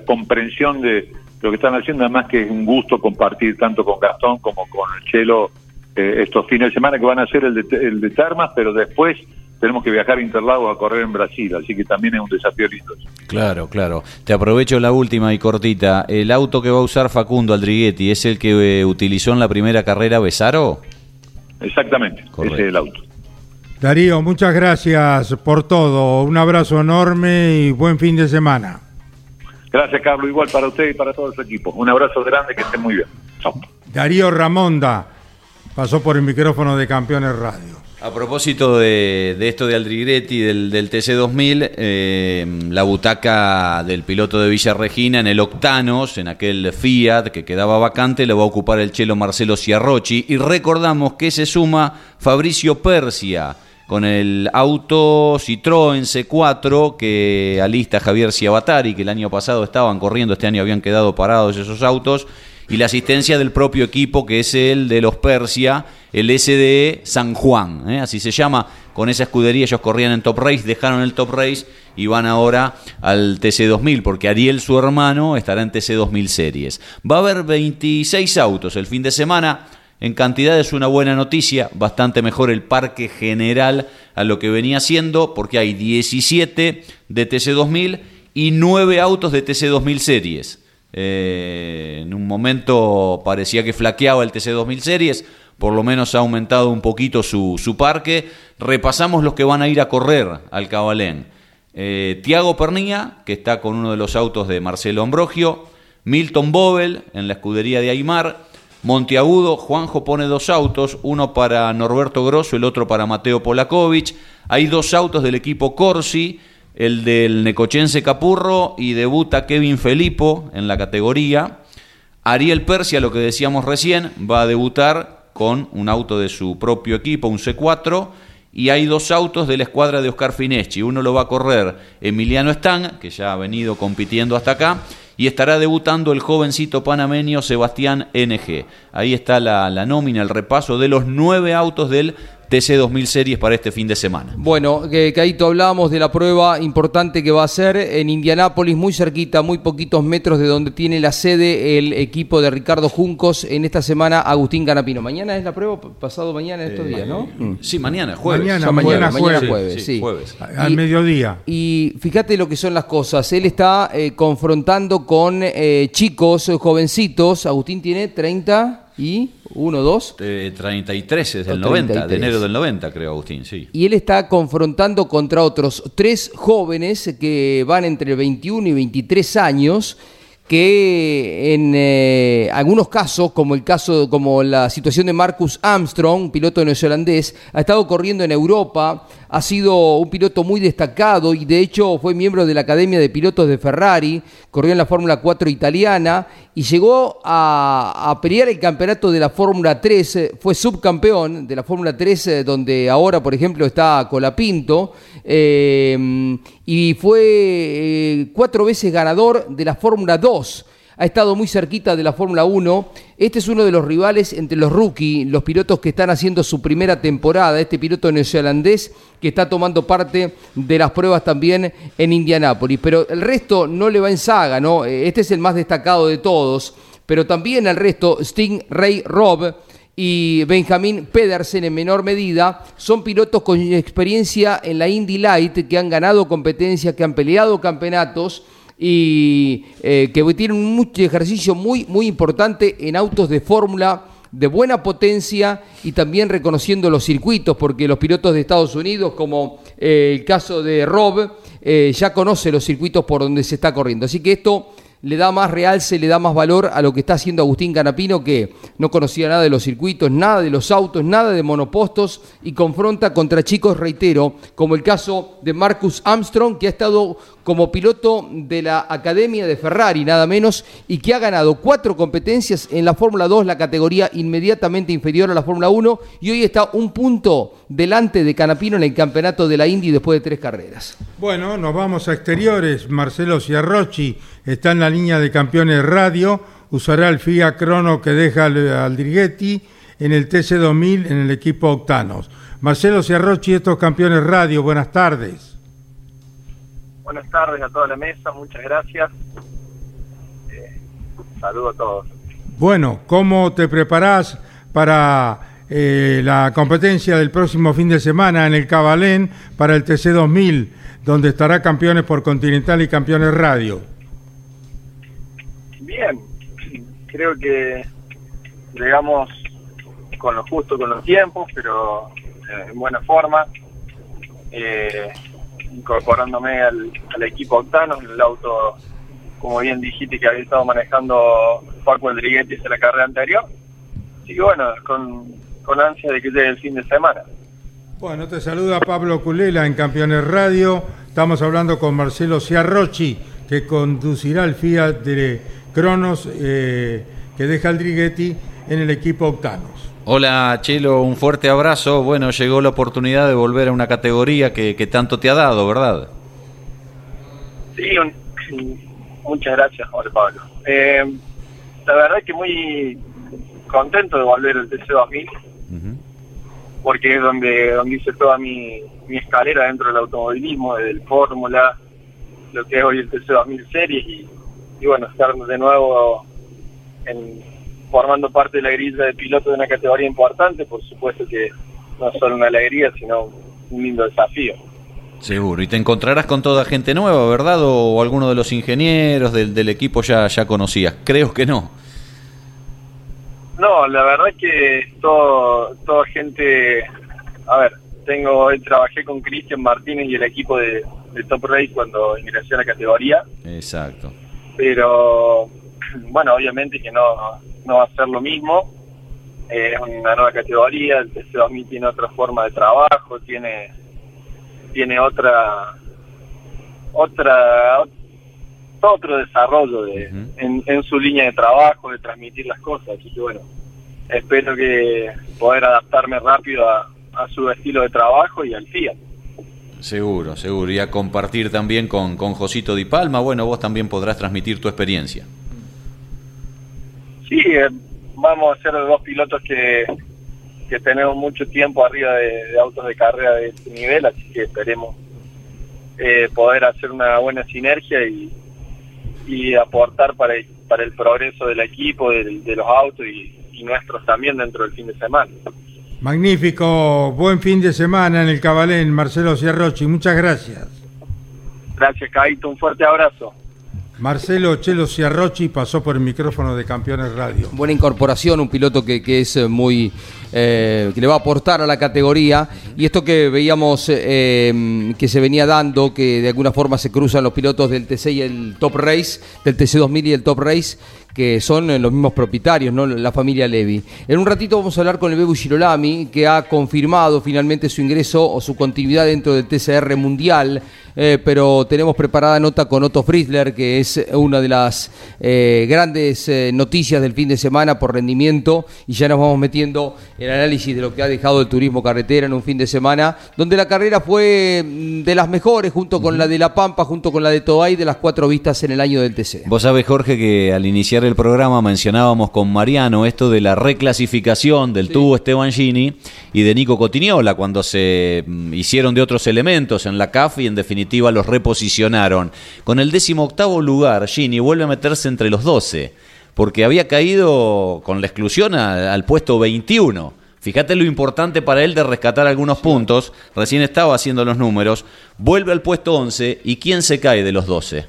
comprensión de lo que están haciendo. Además que es un gusto compartir tanto con Gastón como con el Chelo eh, estos fines de semana que van a ser el de, el de Termas, pero después tenemos que viajar a Interlagos a correr en Brasil, así que también es un desafío lindo. Claro, claro. Te aprovecho la última y cortita. ¿El auto que va a usar Facundo Aldriguetti es el que eh, utilizó en la primera carrera Besaro? Exactamente, ese es el auto. Darío, muchas gracias por todo. Un abrazo enorme y buen fin de semana. Gracias, Carlos, igual para usted y para todo su equipo. Un abrazo grande, que estén muy bien. Chao. Darío Ramonda pasó por el micrófono de Campeones Radio. A propósito de, esto de Aldriguetti, del, del TC2000, eh, la butaca del piloto de Villa Regina en el Octanos, en aquel Fiat que quedaba vacante, lo va a ocupar el chelo Marcelo Ciarrochi. Y recordamos que se suma Fabricio Persia con el auto Citroën C4 que alista Javier Ciabatari, que el año pasado estaban corriendo, este año habían quedado parados esos autos y la asistencia del propio equipo que es el de los Persia, el SDE San Juan, ¿eh? así se llama, con esa escudería ellos corrían en Top Race, dejaron el Top Race y van ahora al TC2000, porque Ariel, su hermano, estará en TC2000 Series. Va a haber 26 autos el fin de semana, en cantidad es una buena noticia, bastante mejor el parque general a lo que venía siendo, porque hay 17 de TC2000 y 9 autos de TC2000 Series. Eh, en un momento parecía que flaqueaba el TC2000 Series, por lo menos ha aumentado un poquito su, su parque. Repasamos los que van a ir a correr al Cabalén. Eh, Tiago Pernía, que está con uno de los autos de Marcelo Ambrogio. Milton Bobel, en la escudería de Aymar. Monteagudo, Juanjo pone dos autos, uno para Norberto Grosso, el otro para Mateo Polakovic. Hay dos autos del equipo Corsi, el del Necochense Capurro y debuta Kevin Felipo en la categoría. Ariel Persia, lo que decíamos recién, va a debutar con un auto de su propio equipo, un C4, y hay dos autos de la escuadra de Oscar Fineschi. Uno lo va a correr Emiliano Stang, que ya ha venido compitiendo hasta acá, y estará debutando el jovencito panameño Sebastián NG. Ahí está la, la nómina, el repaso de los nueve autos del TC 2000 Series para este fin de semana. Bueno, que Caito, hablábamos de la prueba importante que va a ser en Indianápolis, muy cerquita, muy poquitos metros de donde tiene la sede el equipo de Ricardo Juncos en esta semana, Agustín Canapino. Mañana es la prueba, pasado mañana en estos Eh, días, ¿no? Sí, mañana, jueves. Mañana, mañana, mañana jueves. jueves, sí. jueves. Al Y- mediodía. Y fíjate lo que son las cosas. Él está eh, confrontando con eh, chicos, eh, jovencitos. Agustín tiene 30. y 1, 2. Eh, 33 es del O 90, de 33. enero del 90, creo, Agustín, sí. Y él está confrontando contra otros tres jóvenes que van entre 21 y 23 años que en eh, algunos casos, como el caso, como la situación de Marcus Armstrong, piloto neozelandés, ha estado corriendo en Europa, ha sido un piloto muy destacado y de hecho fue miembro de la Academia de Pilotos de Ferrari, corrió en la Fórmula 4 italiana y llegó a, a pelear el campeonato de la Fórmula 3, eh, fue subcampeón de la Fórmula 3, eh, donde ahora, por ejemplo, está Colapinto, eh, y fue eh, cuatro veces ganador de la Fórmula 2 ha estado muy cerquita de la Fórmula 1. Este es uno de los rivales entre los rookies, los pilotos que están haciendo su primera temporada. Este piloto neozelandés que está tomando parte de las pruebas también en Indianápolis. Pero el resto no le va en saga, ¿no? Este es el más destacado de todos. Pero también el resto, Sting Ray Robb y Benjamin Pedersen en menor medida, son pilotos con experiencia en la Indy Light que han ganado competencias, que han peleado campeonatos y eh, que tienen un ejercicio muy, muy importante en autos de fórmula de buena potencia y también reconociendo los circuitos, porque los pilotos de Estados Unidos, como eh, el caso de Rob, eh, ya conoce los circuitos por donde se está corriendo. Así que esto le da más realce, le da más valor a lo que está haciendo Agustín Canapino, que no conocía nada de los circuitos, nada de los autos, nada de monopostos y confronta contra chicos, reitero, como el caso de Marcus Armstrong, que ha estado como piloto de la Academia de Ferrari, nada menos, y que ha ganado cuatro competencias en la Fórmula 2, la categoría inmediatamente inferior a la Fórmula 1, y hoy está un punto delante de Canapino en el campeonato de la Indy después de tres carreras. Bueno, nos vamos a exteriores. Marcelo Ciarrochi está en la línea de campeones radio. Usará el FIA Crono que deja al Aldriguetti en el TC2000 en el equipo Octanos. Marcelo Ciarrochi, estos campeones radio, buenas tardes. Buenas tardes a toda la mesa, muchas gracias. Eh, saludo a todos. Bueno, ¿cómo te preparás para eh, la competencia del próximo fin de semana en el Cabalén para el TC2000, donde estará campeones por Continental y campeones radio? Bien, creo que llegamos con lo justo con los tiempos, pero eh, en buena forma, eh, incorporándome al, al equipo Octano, el auto, como bien dijiste, que había estado manejando Paco Rodriguez en la carrera anterior. Así que bueno, con, con ansia de que llegue el fin de semana. Bueno, te saluda Pablo Culela en Campeones Radio. Estamos hablando con Marcelo Ciarrochi, que conducirá el Fiat de Cronos eh, que deja el Drighetti en el equipo Octanos. Hola Chelo, un fuerte abrazo. Bueno, llegó la oportunidad de volver a una categoría que, que tanto te ha dado, ¿verdad? Sí, un- muchas gracias, Jorge Pablo. Eh, la verdad que muy contento de volver al TC2000, porque es donde, donde hice toda mi, mi escalera dentro del automovilismo, del Fórmula, lo que es hoy el TC2000 Series, y, y bueno, estar de nuevo en, formando parte de la grilla de piloto de una categoría importante, por supuesto que no solo una alegría, sino un lindo desafío. Seguro. Y te encontrarás con toda gente nueva, ¿verdad? O, o alguno de los ingenieros del, del equipo ya, ya conocías. Creo que no. No, la verdad es que todo, toda gente, a ver, tengo, trabajé con Cristian Martínez y el equipo de, de Top Race cuando ingresé a la categoría, Exacto. pero [CLEARS THROAT] bueno, obviamente que no, no va a ser lo mismo, Eh, es una nueva categoría, el TC2000 tiene otra forma de trabajo, tiene, tiene otra, otra, otro desarrollo de, en, en su línea de trabajo, de transmitir las cosas. Así que bueno, espero que poder adaptarme rápido a, a su estilo de trabajo y al Fiat. Seguro, seguro. Y a compartir también con, con Josito Di Palma. Bueno, vos también podrás transmitir tu experiencia. Sí, eh, vamos a ser dos pilotos que, que tenemos mucho tiempo arriba de, de autos de carrera de este nivel, así que esperemos eh, poder hacer una buena sinergia y, y aportar para el, para el progreso del equipo, del- de, los autos y, y nuestros también dentro del fin de semana. Magnífico, buen fin de semana en el Cabalén, Marcelo Ciarrochi. Muchas gracias. Gracias, Caito, un fuerte abrazo. Marcelo Chelo Ciarrochi pasó por el micrófono de Campeones Radio. Buena incorporación, un piloto que, que es eh, muy. eh, que le va a aportar a la categoría. Y esto que veíamos eh, que se venía dando, que de alguna forma se cruzan los pilotos del TC y el Top Race, del TC 2000 y el Top Race, que son eh, los mismos propietarios, ¿no? la familia Levi. En un ratito vamos a hablar con el Bebu Girolami, que ha confirmado finalmente su ingreso o su continuidad dentro del TCR Mundial. Eh, pero tenemos preparada nota con Otto Friedler, que es una de las eh, grandes eh, noticias del fin de semana por rendimiento, y ya nos vamos metiendo en análisis de lo que ha dejado el turismo carretera en un fin de semana, donde la carrera fue mm, de las mejores, junto con la de La Pampa, junto con la de Toay, de las cuatro vistas en el año del TC. Vos sabés, Jorge, que al iniciar el programa mencionábamos con Mariano esto de la reclasificación del tubo Esteban Gini y de Nico Cotignola cuando se mm, hicieron de otros elementos en la CAF y en definitiva los reposicionaron. Con el décimo octavo lugar, Gini vuelve a meterse entre los 12, porque había caído con la exclusión a- al puesto 21. Fíjate lo importante para él de rescatar algunos puntos. Recién estaba haciendo los números. Vuelve al puesto 11. ¿Y quién se cae de los 12?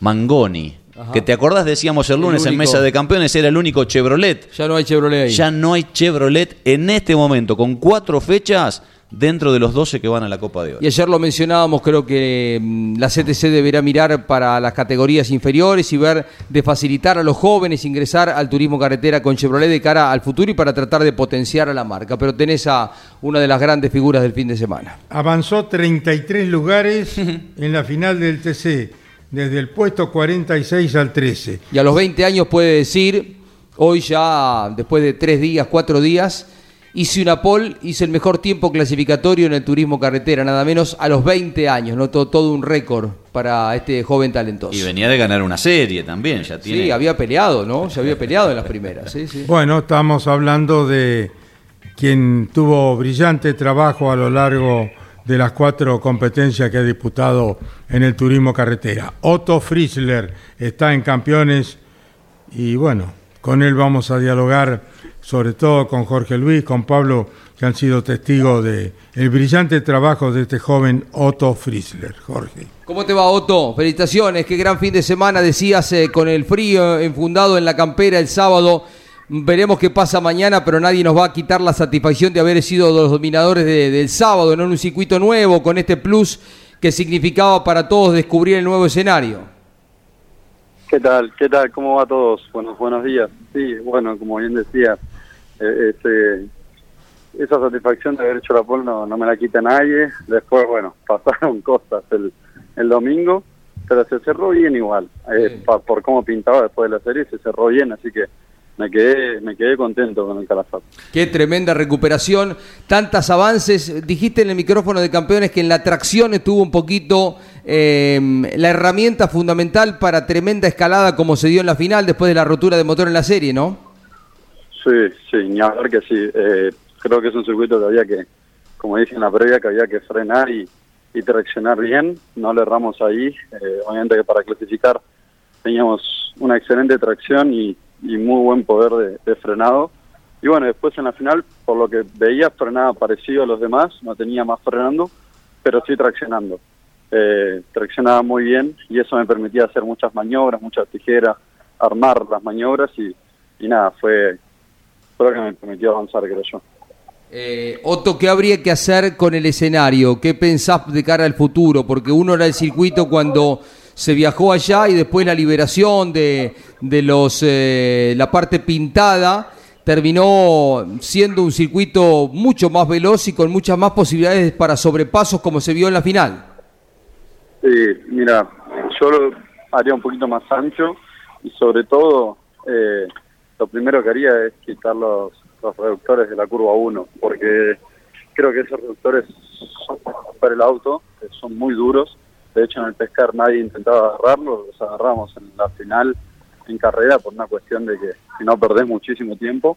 Mangoni. Ajá. Que te acordás, decíamos el El lunes en. Mesa de Campeones, era el único Chevrolet. Ya no hay Chevrolet ahí. Ya no hay Chevrolet en este momento, con cuatro fechas dentro de los 12 que van a la Copa de Oro. Y ayer lo mencionábamos, creo que mm, la CTC deberá mirar para las categorías inferiores y ver de facilitar a los jóvenes ingresar al turismo carretera con Chevrolet de cara al futuro y para tratar de potenciar a la marca. Pero tenés a una de las grandes figuras del fin de semana. Avanzó 33 lugares en la final del TC, desde el puesto 46 al 13. Y a los 20 años puede decir, hoy ya después de tres días, cuatro días, hice una pole, hice el mejor tiempo clasificatorio en el turismo carretera, nada menos a los 20 años, ¿no? todo, todo un récord para este joven talentoso. Y venía de ganar una serie también, ya tiene. Sí, había peleado, ¿no? Se había peleado en las primeras, sí, sí. Bueno, estamos hablando de quien tuvo brillante trabajo a lo largo de las cuatro competencias que ha disputado en el turismo carretera. Otto Friesler está en campeones y bueno, con él vamos a dialogar sobre todo con Jorge Luis, con Pablo, que han sido testigos de el brillante trabajo de este joven Otto Friesler. Jorge. ¿Cómo te va, Otto? Felicitaciones, qué gran fin de semana decías eh, con el frío enfundado en la campera el sábado. Veremos qué pasa mañana, pero nadie nos va a quitar la satisfacción de haber sido los dominadores de- del sábado, ¿no? en un circuito nuevo, con este plus que significaba para todos descubrir el nuevo escenario. ¿Qué tal? ¿Qué tal? ¿Cómo va a todos? Buenos, buenos días. Sí, bueno, como bien decía, eh, ese- esa satisfacción de haber hecho la pole no, no me la quita nadie. Después, bueno, [LAUGHS] pasaron cosas el, el domingo, pero se cerró bien igual. Eh, pa- por cómo pintaba después de la serie, se cerró bien, así que me quedé, me quedé contento con el Calafate. Qué tremenda recuperación, tantos avances. Dijiste en el micrófono de campeones que en la tracción estuvo un poquito eh, la herramienta fundamental para tremenda escalada como se dio en la final después de la rotura de motor en la serie, ¿no? Sí, sí, ni hablar que sí. Eh, creo que es un circuito que había que, como dije en la previa, que había que frenar y, y traccionar bien. No le erramos ahí. Eh, obviamente que para clasificar teníamos una excelente tracción y, y muy buen poder de, de frenado. Y bueno, después en la final, por lo que veía, frenaba parecido a los demás, no tenía más frenando, pero sí traccionando. Eh, traccionaba muy bien y eso me permitía hacer muchas maniobras, muchas tijeras, armar las maniobras y, y nada, fue, lo que me permitió avanzar, creo yo. Eh, Otto, ¿qué habría que hacer con el escenario? ¿Qué pensás de cara al futuro? Porque uno era el circuito cuando se viajó allá y después la liberación de, de los eh, la parte pintada terminó siendo un circuito mucho más veloz y con muchas más posibilidades para sobrepasos como se vio en la final. Sí, mira, yo lo haría un poquito más ancho y sobre todo eh, lo primero que haría es quitar los, los reductores de la curva 1 porque creo que esos reductores son para el auto, son muy duros. De hecho, en el pescar nadie intentaba agarrarlos, los agarramos en la final en carrera por una cuestión de que si no perdés muchísimo tiempo.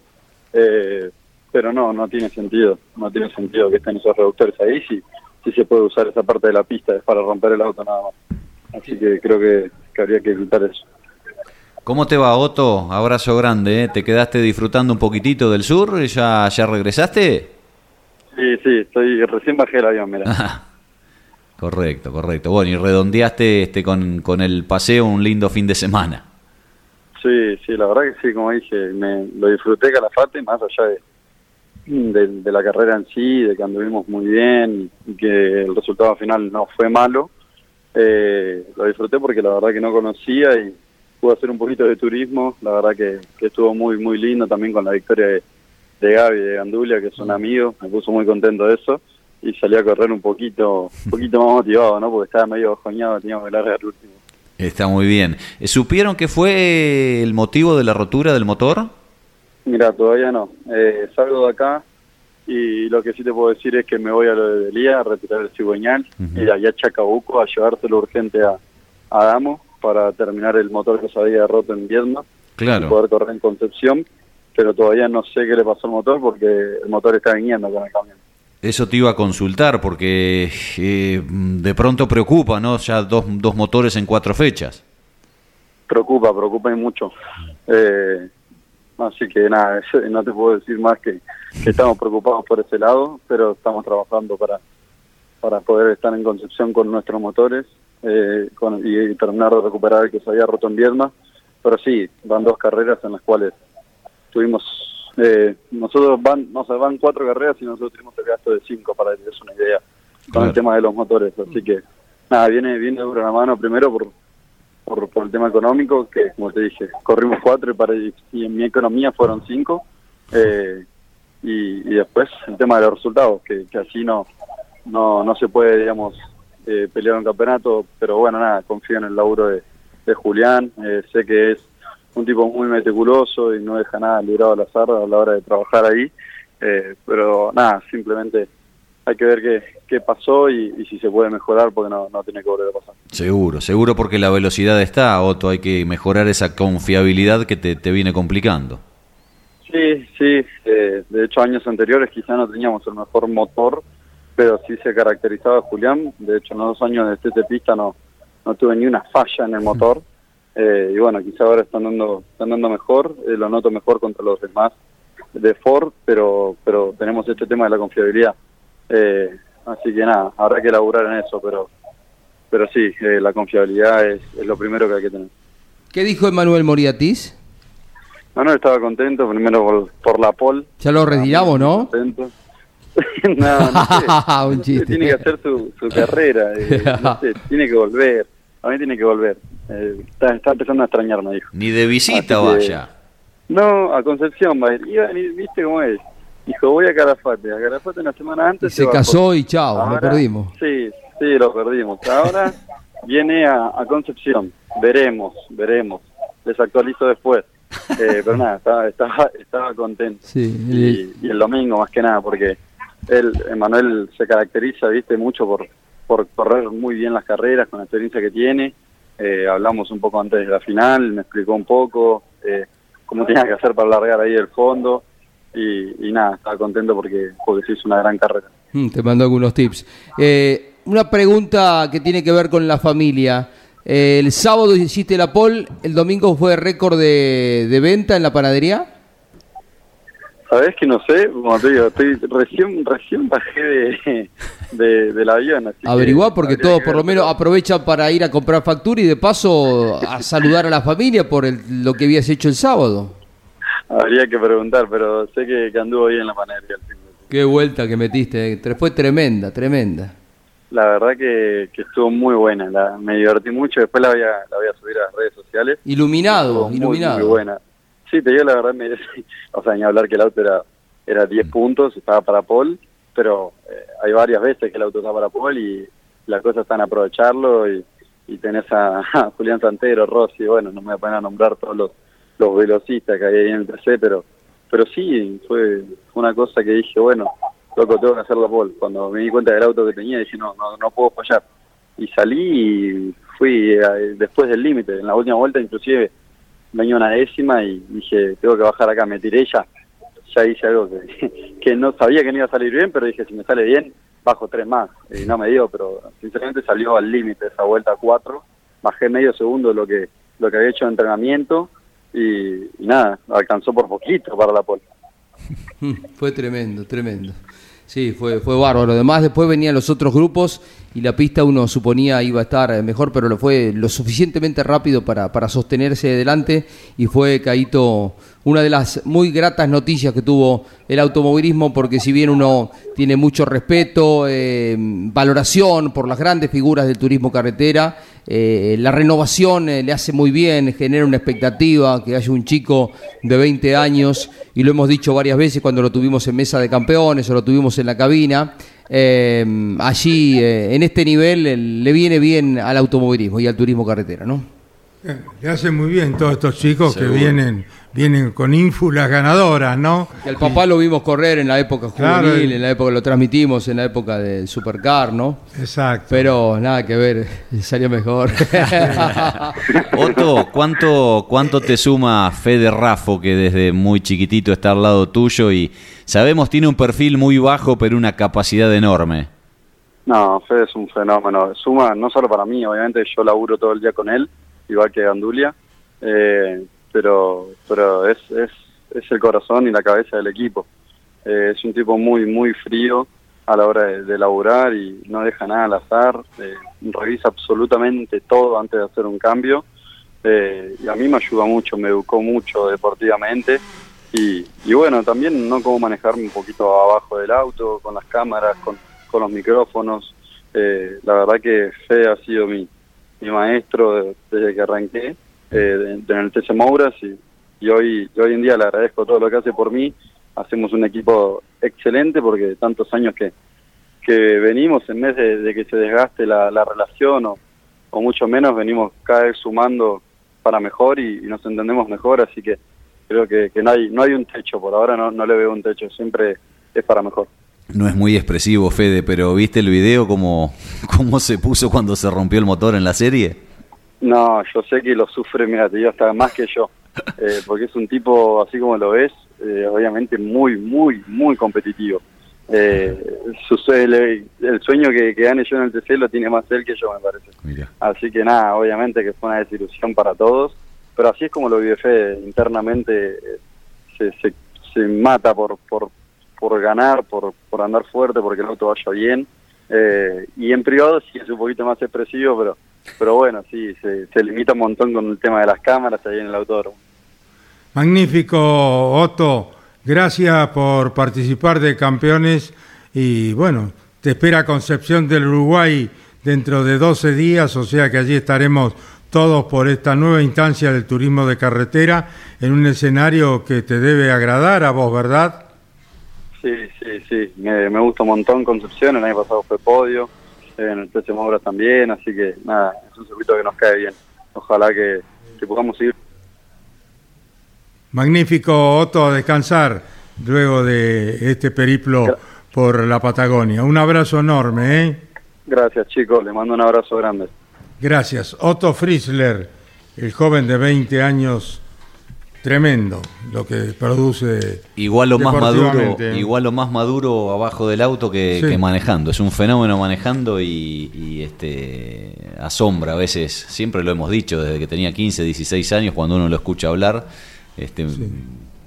Eh, pero no, no tiene sentido, no tiene sentido que estén esos reductores ahí si, si se puede usar esa parte de la pista es para romper el auto nada más. Así que creo que, que habría que quitar eso. ¿Cómo te va, Otto? Abrazo grande. ¿eh? ¿Te quedaste disfrutando un poquitito del sur? ¿Ya, ya regresaste? Sí, sí, estoy recién bajé el avión, mira. [LAUGHS] Correcto, correcto. Bueno, y redondeaste este con, con el paseo un lindo fin de semana. Sí, sí, la verdad que sí, como dije, me, lo disfruté Calafate, más allá de, de, de la carrera en sí, de que anduvimos muy bien y que el resultado final no fue malo. Eh, lo disfruté porque la verdad que no conocía y pude hacer un poquito de turismo. La verdad que, estuvo muy, muy lindo también con la victoria de, de Gaby de Gandulia, que son amigos. Me puso muy contento de eso y salí a correr un poquito, un poquito más motivado, ¿no? Porque estaba medio bajoñado, teníamos que largar el último. Está muy bien. Eh, ¿Supieron qué fue el motivo de la rotura del motor? Mira, todavía no. Eh, salgo de acá y lo que sí te puedo decir es que me voy a lo de Delía a retirar el cigüeñal y allá a Chacabuco a llevárselo urgente a, a Damo para terminar el motor que se había roto en Viedma Claro. y poder correr en Concepción, pero todavía no sé qué le pasó al motor porque el motor está viniendo con el camión. Eso te iba a consultar porque eh, de pronto preocupa, ¿no? Ya dos, dos motores en cuatro fechas. Preocupa, preocupa y mucho. Eh, así que nada, [LAUGHS] no te puedo decir más que, estamos preocupados por ese lado, pero estamos trabajando para, para poder estar en Concepción con nuestros motores eh, con- y, terminar de recuperar el que se había roto en Viedma. Pero sí, van dos carreras en las cuales tuvimos, eh, nosotros van, no sé, van cuatro carreras y nosotros tuvimos el gasto de cinco para que des una idea con Claro. el tema de los motores. Así que nada, viene, viene duro la mano primero por, por, por el tema económico, que como te dije, corrimos cuatro y, para, y en mi economía fueron cinco. Eh, y, y después el tema de los resultados, que, que así no, no, no se puede, digamos, eh, pelear un campeonato, pero bueno, nada, confío en el laburo de, de Julián, eh, sé que es un tipo muy meticuloso y no deja nada librado al azar a la hora de trabajar ahí, eh, pero nada, simplemente hay que ver qué, qué pasó y, y si se puede mejorar porque no, no tiene que volver a pasar. Seguro, seguro porque la velocidad está, Otto, hay que mejorar esa confiabilidad que te, te viene complicando. Sí, sí, eh, de hecho años anteriores quizá no teníamos el mejor motor, pero sí se caracterizaba Julián, de hecho en los dos años de TT Pista no, no tuve ni una falla en el motor, [LAUGHS] eh, y bueno, quizá ahora están dando, están dando mejor, eh, lo noto mejor contra los demás de Ford, pero, pero tenemos este tema de la confiabilidad, eh, así que nada, habrá que elaborar en eso, pero, pero sí, eh, la confiabilidad es, es lo primero que hay que tener. ¿Qué dijo Emanuel Moriatis? Manuel estaba contento, primero por, por la pole, Ya lo retiramos, ¿no? contento. [LAUGHS] no, no sé. [LAUGHS] Un chiste. Tiene que hacer su, su carrera. eh, no [LAUGHS] sé, tiene que volver. A mí tiene que volver. Eh, está, está empezando a extrañarme, dijo. Ni de visita Así que- vaya. No, a Concepción va a ir. Iba a venir, viste cómo es. Dijo, voy a Calafate. A Calafate una semana antes. Y se casó y chao, lo perdimos. Sí, sí, lo perdimos. Ahora [LAUGHS] viene a, a Concepción. Veremos, veremos. Les actualizo después. Eh, pero nada, estaba, estaba, estaba contento. Sí, Y, y el domingo más que nada, porque él, Emanuel, se caracteriza, viste, mucho por, por correr muy bien las carreras, con la experiencia que tiene. Eh, hablamos un poco antes de la final, me explicó un poco eh, cómo tenía que hacer para largar ahí el fondo. Y, y nada, estaba contento porque, porque se hizo una gran carrera. Mm, Te mando algunos tips. Eh, una pregunta que tiene que ver con la familia. Eh, el sábado hiciste la pole, el domingo fue récord de, de venta en la panadería. Sabes que no sé, como te digo, estoy recién, recién bajé de, de- del avión. Así Averiguá porque todos por lo menos aprovechan para ir a comprar factura y de paso a saludar a la familia por el- lo que habías hecho el sábado. Habría que preguntar, pero sé que, que anduvo bien la panadería. Qué vuelta que metiste, eh. fue tremenda, tremenda. La verdad que, que estuvo muy buena, la, me divertí mucho, después la voy, a, la voy a subir a las redes sociales. Iluminado, muy, iluminado. Muy buena. Sí, te digo la verdad, me, [LAUGHS] o sea, ni hablar que el auto era, era 10 puntos, estaba para Paul, pero eh, hay varias veces que el auto está para Paul y la cosa está en aprovecharlo y, y tenés a, [LAUGHS] a Julián Santero, Rossi, bueno, no me voy a poner a nombrar todos los, los velocistas que hay ahí en el TC, pero pero sí, fue, una cosa que dije, bueno, loco, tengo que hacer la pole. Cuando me di cuenta del auto que tenía, dije, no, no, no puedo fallar. Y salí y fui eh, después del límite. En la última vuelta, inclusive, venía una décima y dije, tengo que bajar acá. Me tiré ya. Ya hice algo [LAUGHS] que, no sabía que no iba a salir bien, pero dije, si me sale bien, bajo tres más. Y no me dio, pero sinceramente salió al límite esa vuelta cuatro. Bajé medio segundo lo que, lo que había hecho de entrenamiento y, y nada, alcanzó por poquito para la pole. [LAUGHS] Fue tremendo, tremendo. Sí, fue, fue bárbaro. Además, después venían los otros grupos y la pista uno suponía iba a estar mejor, pero lo fue lo suficientemente rápido para, para sostenerse adelante y fue Caíto una de las muy gratas noticias que tuvo el automovilismo, porque si bien uno tiene mucho respeto, eh, valoración por las grandes figuras del turismo carretera, eh, la renovación eh, le hace muy bien, genera una expectativa, que haya un chico de 20 años, y lo hemos dicho varias veces cuando lo tuvimos en mesa de campeones o lo tuvimos en la cabina, allí en este nivel le viene bien al automovilismo y al turismo carretera, ¿no? Le hace muy bien todos estos chicos que vienen vienen con ínfulas ganadoras, ¿no? el papá lo vimos correr en la época juvenil, en la época lo transmitimos, en la época del Supercar, ¿no? Exacto. Pero nada que ver, [LAUGHS] salió mejor. [LAUGHS] Otto, ¿cuánto, ¿cuánto te suma Fede Rafo, que desde muy chiquitito está al lado tuyo y sabemos tiene un perfil muy bajo, pero una capacidad enorme? No, Fede es un fenómeno. Suma no solo para mí, obviamente yo laburo todo el día con él, igual que Gandulia. Eh, pero pero es, es, es el corazón y la cabeza del equipo. Eh, es un tipo muy, muy frío a la hora de, laburar y no deja nada al azar, eh, revisa absolutamente todo antes de hacer un cambio eh, y a mí me ayuda mucho, me educó mucho deportivamente y, y bueno, también no cómo manejarme un poquito abajo del auto, con las cámaras, con, con los micrófonos. la verdad que Fe ha sido mi, mi maestro desde que arranqué eh, el TC Mouras y, y, hoy, hoy en día le agradezco todo lo que hace por mí. Hacemos un equipo excelente porque tantos años que, que venimos, en vez de, que se desgaste la, relación o, mucho menos, venimos cada vez sumando para mejor y, nos entendemos mejor, así que creo que, que, no, hay, no hay un techo, por ahora no, no le veo un techo, siempre es para mejor. No es muy expresivo, Fede, pero ¿viste el video cómo, [LAUGHS] cómo se puso cuando se rompió el motor en la serie? No, yo sé que lo sufre, mira, te digo, hasta más que yo, [LAUGHS] eh, porque es un tipo, así como lo ves, eh, obviamente muy, muy, muy competitivo. Eh, el, el, sueño que, que, gane yo en el TC lo tiene más él que yo, me parece. Así que nada, obviamente que fue una desilusión para todos, pero así es como lo vive Fede, internamente se, se, se mata por, por, por ganar, por, por andar fuerte, porque el auto vaya bien. y en privado sí es un poquito más expresivo, pero pero bueno, sí, se, limita un montón con el tema de las cámaras ahí en el autódromo. Magnífico, Otto. Gracias por participar de campeones y bueno, te espera Concepción del Uruguay dentro de 12 días, o sea que allí estaremos todos por esta nueva instancia del turismo de carretera en un escenario que te debe agradar a vos, ¿verdad? Sí, sí, sí, me, me gusta un montón Concepción, el año pasado fue podio, en el precio Obras también, así que nada, es un circuito que nos cae bien. Ojalá que, podamos ir. Magnífico, Otto, a descansar luego de este periplo por la Patagonia. Un abrazo enorme, ¿eh? Gracias, chicos, le mando un abrazo grande. Gracias. Otto Friesler, el joven de 20 años tremendo lo que produce igual lo más maduro igual lo más maduro abajo del auto que, manejando. Es un fenómeno manejando y, este asombra a veces. Siempre lo hemos dicho desde que tenía 15 16 años cuando uno lo escucha hablar este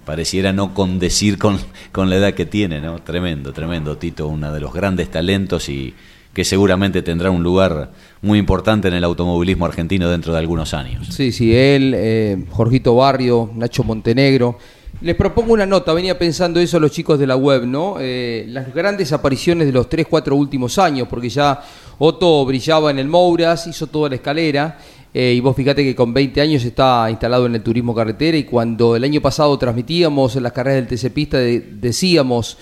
pareciera no condecir con, con la edad que tiene no tremendo tremendo Tito uno de los grandes talentos y que seguramente tendrá un lugar muy importante en el automovilismo argentino dentro de algunos años. Sí, sí, él, eh, Jorgito Barrio, Nacho Montenegro. Les propongo una nota, venía pensando eso a los chicos de la web, ¿no? Eh, las grandes apariciones de los 3, 4 últimos años, porque ya Otto brillaba en el Mouras, hizo toda la escalera, eh, y vos fíjate que con 20 años está instalado en el turismo carretera, y cuando el año pasado transmitíamos en las carreras del TC Pista, decíamos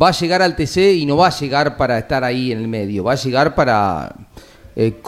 va a llegar al TC y no va a llegar para estar ahí en el medio, va a llegar para eh,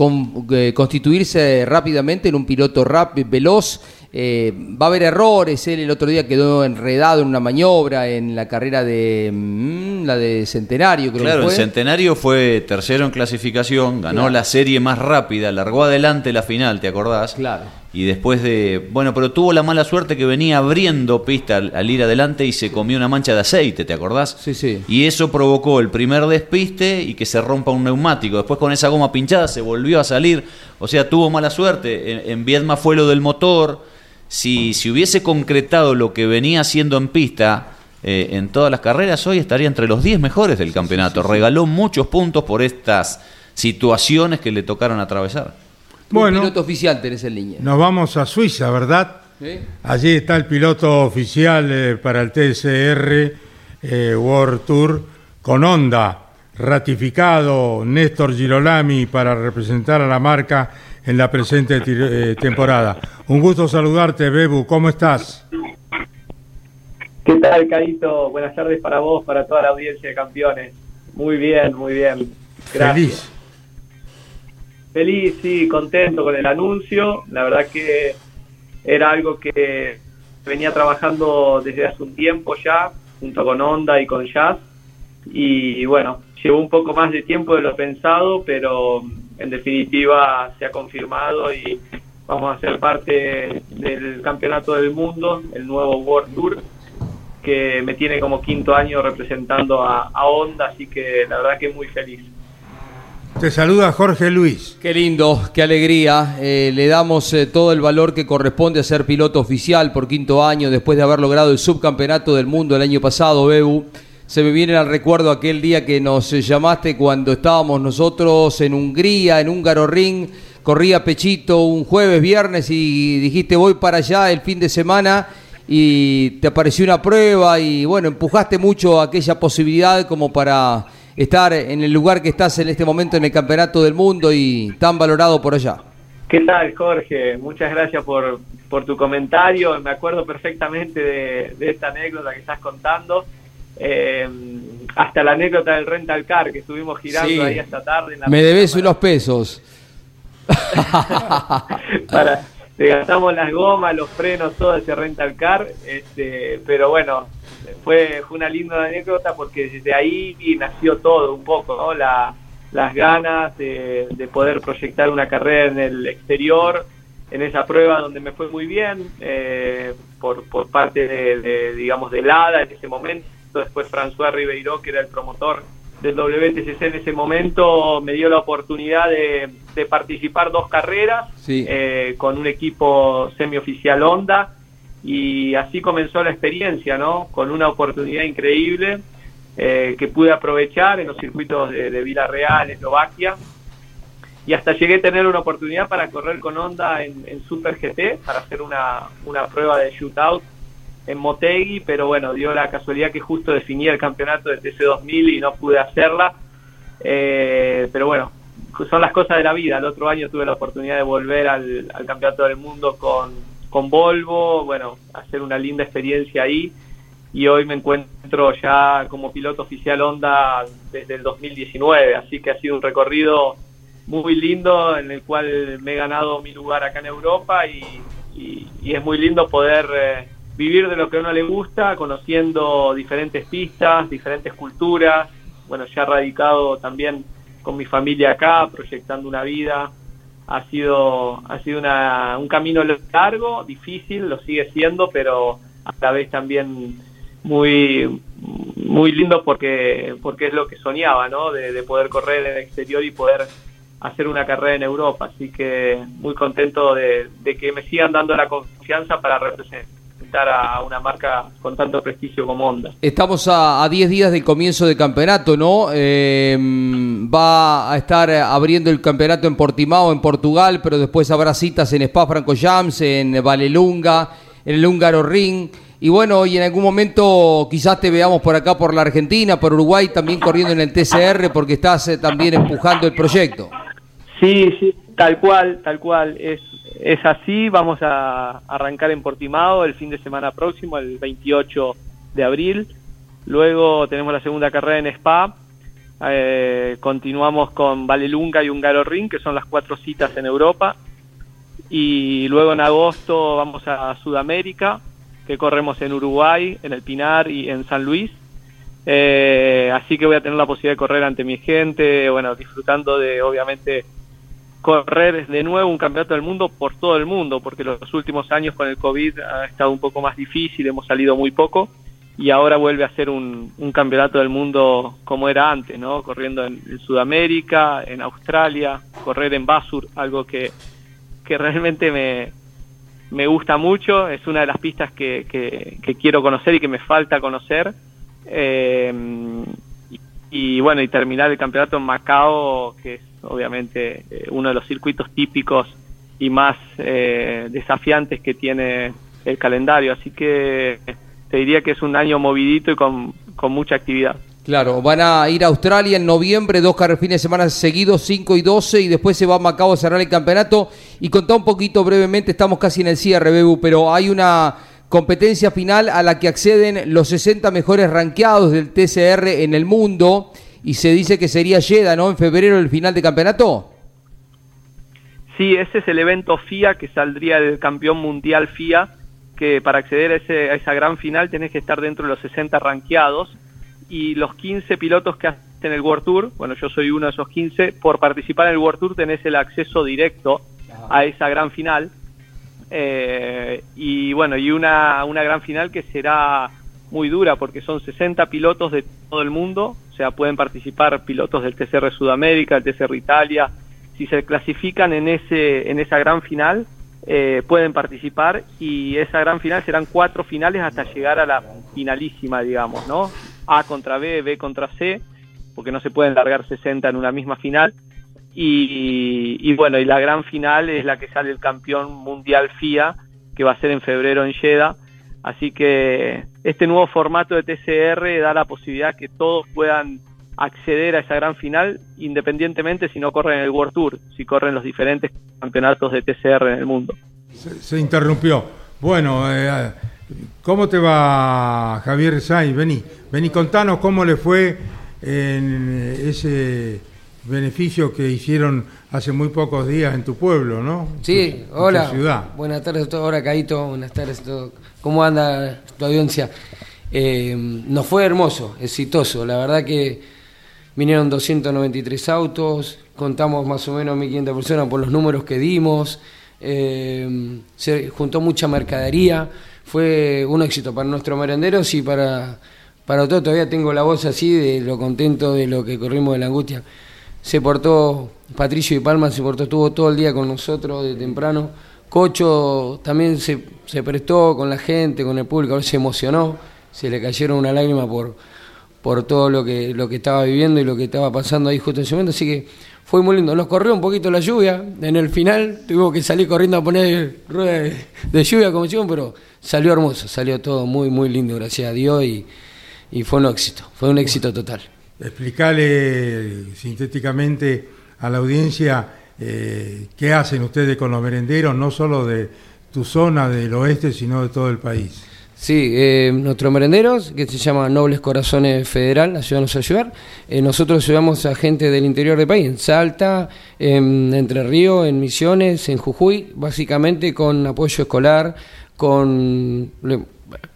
eh, constituirse rápidamente en un piloto rápido, veloz. Eh, va a haber errores. Él el otro día quedó enredado en una maniobra en la carrera de mm, la de Centenario, creo claro, que fue. el Centenario fue tercero en clasificación, ganó la serie más rápida, largó adelante la final, ¿te acordás? Claro y después de. Bueno, pero tuvo la mala suerte que venía abriendo pista al, ir adelante y se comió una mancha de aceite, ¿te acordás? Sí, sí. Y eso provocó el primer despiste y que se rompa un neumático. Después con esa goma pinchada se volvió a salir. O sea, tuvo mala suerte. En, en Viedma fue lo del motor. Si, si hubiese concretado lo que venía haciendo en pista, eh, en todas las carreras, hoy estaría entre los 10 mejores del campeonato. Regaló muchos puntos por estas situaciones que le tocaron atravesar. Bueno. Un piloto oficial tenés en línea. Nos vamos a Suiza, ¿verdad? Allí está el piloto oficial eh, para el TCR eh, World Tour con Honda, ratificado Néstor Girolami para representar a la marca en la presente eh, temporada. Un gusto saludarte, Bebu, ¿cómo estás? ¿Qué tal, Caito? Buenas tardes para vos, para toda la audiencia de campeones. Muy bien, muy bien. Gracias. Feliz. Feliz, sí, contento con el anuncio. La verdad que era algo que venía trabajando desde hace un tiempo ya, junto con Honda y con Jazz. Y bueno, llevó un poco más de tiempo de lo pensado, pero en definitiva se ha confirmado y vamos a ser parte del campeonato del mundo, el nuevo World Tour, que me tiene como quinto año representando a, a Honda, así que la verdad que muy feliz. Te saluda Jorge Luis. Qué lindo, qué alegría. Eh, le damos eh, todo el valor que corresponde a ser piloto oficial por quinto año después de haber logrado el subcampeonato del mundo el año pasado, Bebu. Se me viene al recuerdo aquel día que nos eh, llamaste cuando estábamos nosotros en Hungría, en Húngaro Ring. Corría Pechito un jueves, viernes y dijiste voy para allá el fin de semana y te apareció una prueba y bueno, empujaste mucho aquella posibilidad como para estar en el lugar que estás en este momento en el Campeonato del Mundo y tan valorado por allá. ¿Qué tal, Jorge? Muchas gracias por, por tu comentario. Me acuerdo perfectamente de, de esta anécdota que estás contando. Eh, hasta la anécdota del rental car que estuvimos girando Sí. ahí esta tarde. En la Me debes unos pesos. [LAUGHS] para, le gastamos las gomas, los frenos, todo ese rental car, este, pero bueno, fue, fue una linda anécdota porque desde ahí nació todo un poco, ¿no? La, las ganas de, de poder proyectar una carrera en el exterior, en esa prueba donde me fue muy bien, eh, por, por parte de, de, digamos, de LADA en ese momento, después François Ribeiro, que era el promotor del WTCC en ese momento, me dio la oportunidad de, de participar dos carreras Sí. eh, con un equipo semioficial Honda y así comenzó la experiencia, ¿no? Con una oportunidad increíble eh, que pude aprovechar en los circuitos de, de Villarreal, Eslovaquia y hasta llegué a tener una oportunidad para correr con Honda en, en Super GT para hacer una, una prueba de shootout en Motegi, pero bueno, dio la casualidad que justo definía el campeonato del TC2000 y no pude hacerla. Eh, pero bueno, son las cosas de la vida. El otro año tuve la oportunidad de volver al campeonato del mundo con, con Volvo, bueno, hacer una linda experiencia ahí. Y hoy me encuentro ya como piloto oficial Honda desde el 2019, así que ha sido un recorrido muy lindo en el cual me he ganado mi lugar acá en Europa y, es muy lindo poder eh, vivir de lo que a uno le gusta, conociendo diferentes pistas, diferentes culturas, bueno, ya radicado también con mi familia acá, proyectando una vida. Ha sido, ha sido una, un camino largo, difícil, lo sigue siendo, pero a la vez también muy muy lindo porque porque es lo que soñaba, ¿no? De, de poder correr en el exterior y poder hacer una carrera en Europa. Así que muy contento de que me sigan dando la confianza para representar a una marca con tanto prestigio como Honda. Estamos a a 10 días del comienzo del campeonato, ¿no? Eh, va a estar abriendo el campeonato en Portimao, en Portugal, pero después habrá citas en Spa Francorchamps, en Valelunga, en el Húngaro Ring. Y bueno, y en algún momento quizás te veamos por acá, por la Argentina, por Uruguay, también corriendo en el TCR, porque estás eh, también empujando el proyecto. Sí, sí, tal cual, tal cual. Es, es así. Vamos a arrancar en Portimao el fin de semana próximo, el 28 de abril. Luego tenemos la segunda carrera en Spa. Eh, continuamos con Valelunga y Húngaro Ring, que son las cuatro citas en Europa. Y luego en agosto vamos a Sudamérica, que corremos en Uruguay, en el Pinar y en San Luis. Eh, así que voy a tener la posibilidad de correr ante mi gente, bueno, disfrutando de obviamente correr de nuevo un campeonato del mundo por todo el mundo, porque los últimos años con el COVID ha estado un poco más difícil, hemos salido muy poco y ahora vuelve a ser un, campeonato del mundo como era antes, ¿no? Corriendo en, en Sudamérica, en Australia, correr en Basur, algo que, que realmente me, me gusta mucho, es una de las pistas que, que, que quiero conocer y que me falta conocer. Eh, y, bueno, y terminar el campeonato en Macao, que es obviamente eh, uno de los circuitos típicos y más eh, desafiantes que tiene el calendario. Así que te diría que es un año movidito y con, con mucha actividad. Claro, van a ir a Australia en noviembre, dos carreras fines de semana seguidos, 5 y 12, y después se va a Macao a cerrar el campeonato. Y contá un poquito brevemente, estamos casi en el cierre, Bebu, pero hay una competencia final a la que acceden los 60 mejores rankeados del TCR en el mundo, y se dice que sería Jeddah, ¿no? En febrero el final de campeonato. Sí, ese es el evento FIA que saldría del campeón mundial FIA, que para acceder a, ese, a esa gran final tenés que estar dentro de los 60 rankeados y los 15 pilotos que hacen el World Tour, bueno, yo soy uno de esos 15, por participar en el World Tour tenés el acceso directo a esa gran final. Eh, y bueno, y una, una gran final que será muy dura porque son 60 pilotos de todo el mundo, o sea, pueden participar pilotos del TCR Sudamérica, del TCR Italia. Si se clasifican en, ese, en esa gran final, eh, pueden participar y esa gran final serán cuatro finales hasta llegar a la finalísima, digamos, ¿no? A contra B, B contra C, porque no se pueden largar 60 en una misma final. Y, y, bueno, y la gran final es la que sale el campeón mundial FIA, que va a ser en febrero en Jeddah. Así que este nuevo formato de TCR da la posibilidad que todos puedan acceder a esa gran final, independientemente si no corren el World Tour, si corren los diferentes campeonatos de TCR en el mundo. Se, interrumpió. Bueno, eh, ¿cómo te va Javier vení, contanos cómo le fue en ese beneficio que hicieron hace muy pocos días en tu pueblo, ¿no? Sí, tu, hola. tu ciudad. Buenas tardes a todos. Hola, Caito. Buenas tardes a todos. ¿Cómo anda tu audiencia? Eh, nos fue hermoso, exitoso. La verdad que vinieron 293 autos, contamos más o menos 1.500 personas por los números que dimos, eh, se juntó mucha mercadería, fue un éxito para nuestros merenderos y para, para todo. Todavía tengo la voz así de lo contento de lo que corrimos de la angustia. Se portó, Patricio y Palma se portó, estuvo todo el día con nosotros de temprano. Cocho también se, se prestó con la gente, con el público, se emocionó, se le cayeron una lágrima por, por todo lo que, lo que estaba viviendo y lo que estaba pasando ahí justo en ese momento, así que fue muy lindo. Nos corrió un poquito la lluvia, en el final tuvimos que salir corriendo a poner rueda de, lluvia como hicimos, pero salió hermoso, salió todo muy, muy lindo, gracias a Dios, y, y fue un éxito, fue un éxito total. Explicale sintéticamente a la audiencia eh, qué hacen ustedes con los merenderos, no solo de tu zona del oeste, sino de todo el país. Sí, eh, nuestros merenderos, que se llama Nobles Corazones Federal, ayúdanos a ayudar. Eh, nosotros ayudamos a gente del interior del país, en Salta, en Entre Ríos, en Misiones, en Jujuy, básicamente con apoyo escolar, con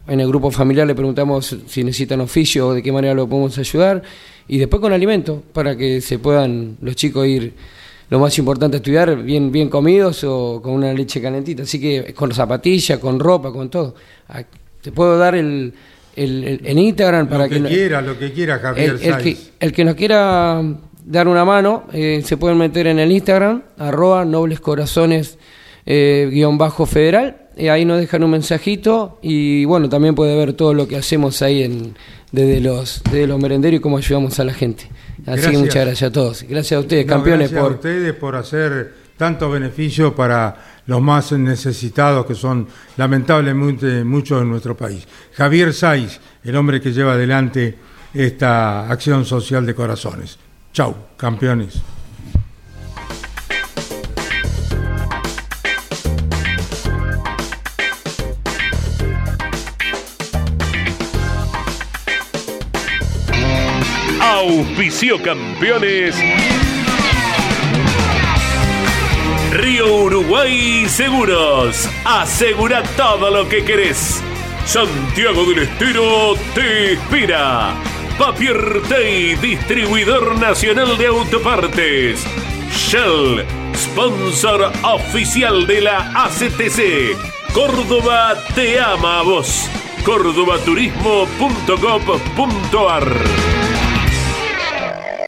en el grupo familiar le preguntamos si necesitan oficio o de qué manera lo podemos ayudar, y después con alimentos, para que se puedan los chicos ir lo más importante estudiar bien bien comidos o con una leche calentita. Así que con zapatillas con ropa con todo. Te puedo dar el, el, el en Instagram Lo para que, que, quiera, lo que quiera, Javier el, el que, el que nos quiera dar una mano eh, se pueden meter en el Instagram arroba nobles corazones eh, guion bajo federal eh, ahí nos dejan un mensajito y bueno también puede ver todo lo que hacemos ahí en desde los desde los merenderos y cómo ayudamos a la gente así Gracias. que muchas gracias a todos gracias a ustedes No, campeones gracias por a ustedes por hacer tanto beneficio para los más necesitados que son lamentablemente muchos en nuestro país. Javier Saiz, el hombre que lleva adelante esta acción social de corazones. Chau, campeones. Auspicio campeones. Río Uruguay Seguros. Asegura todo lo que querés. Santiago del Estero te inspira. Papier Tay, distribuidor nacional de autopartes. Shell, sponsor oficial de la ACTC. Córdoba te ama a vos. cordobaturismo.gov.ar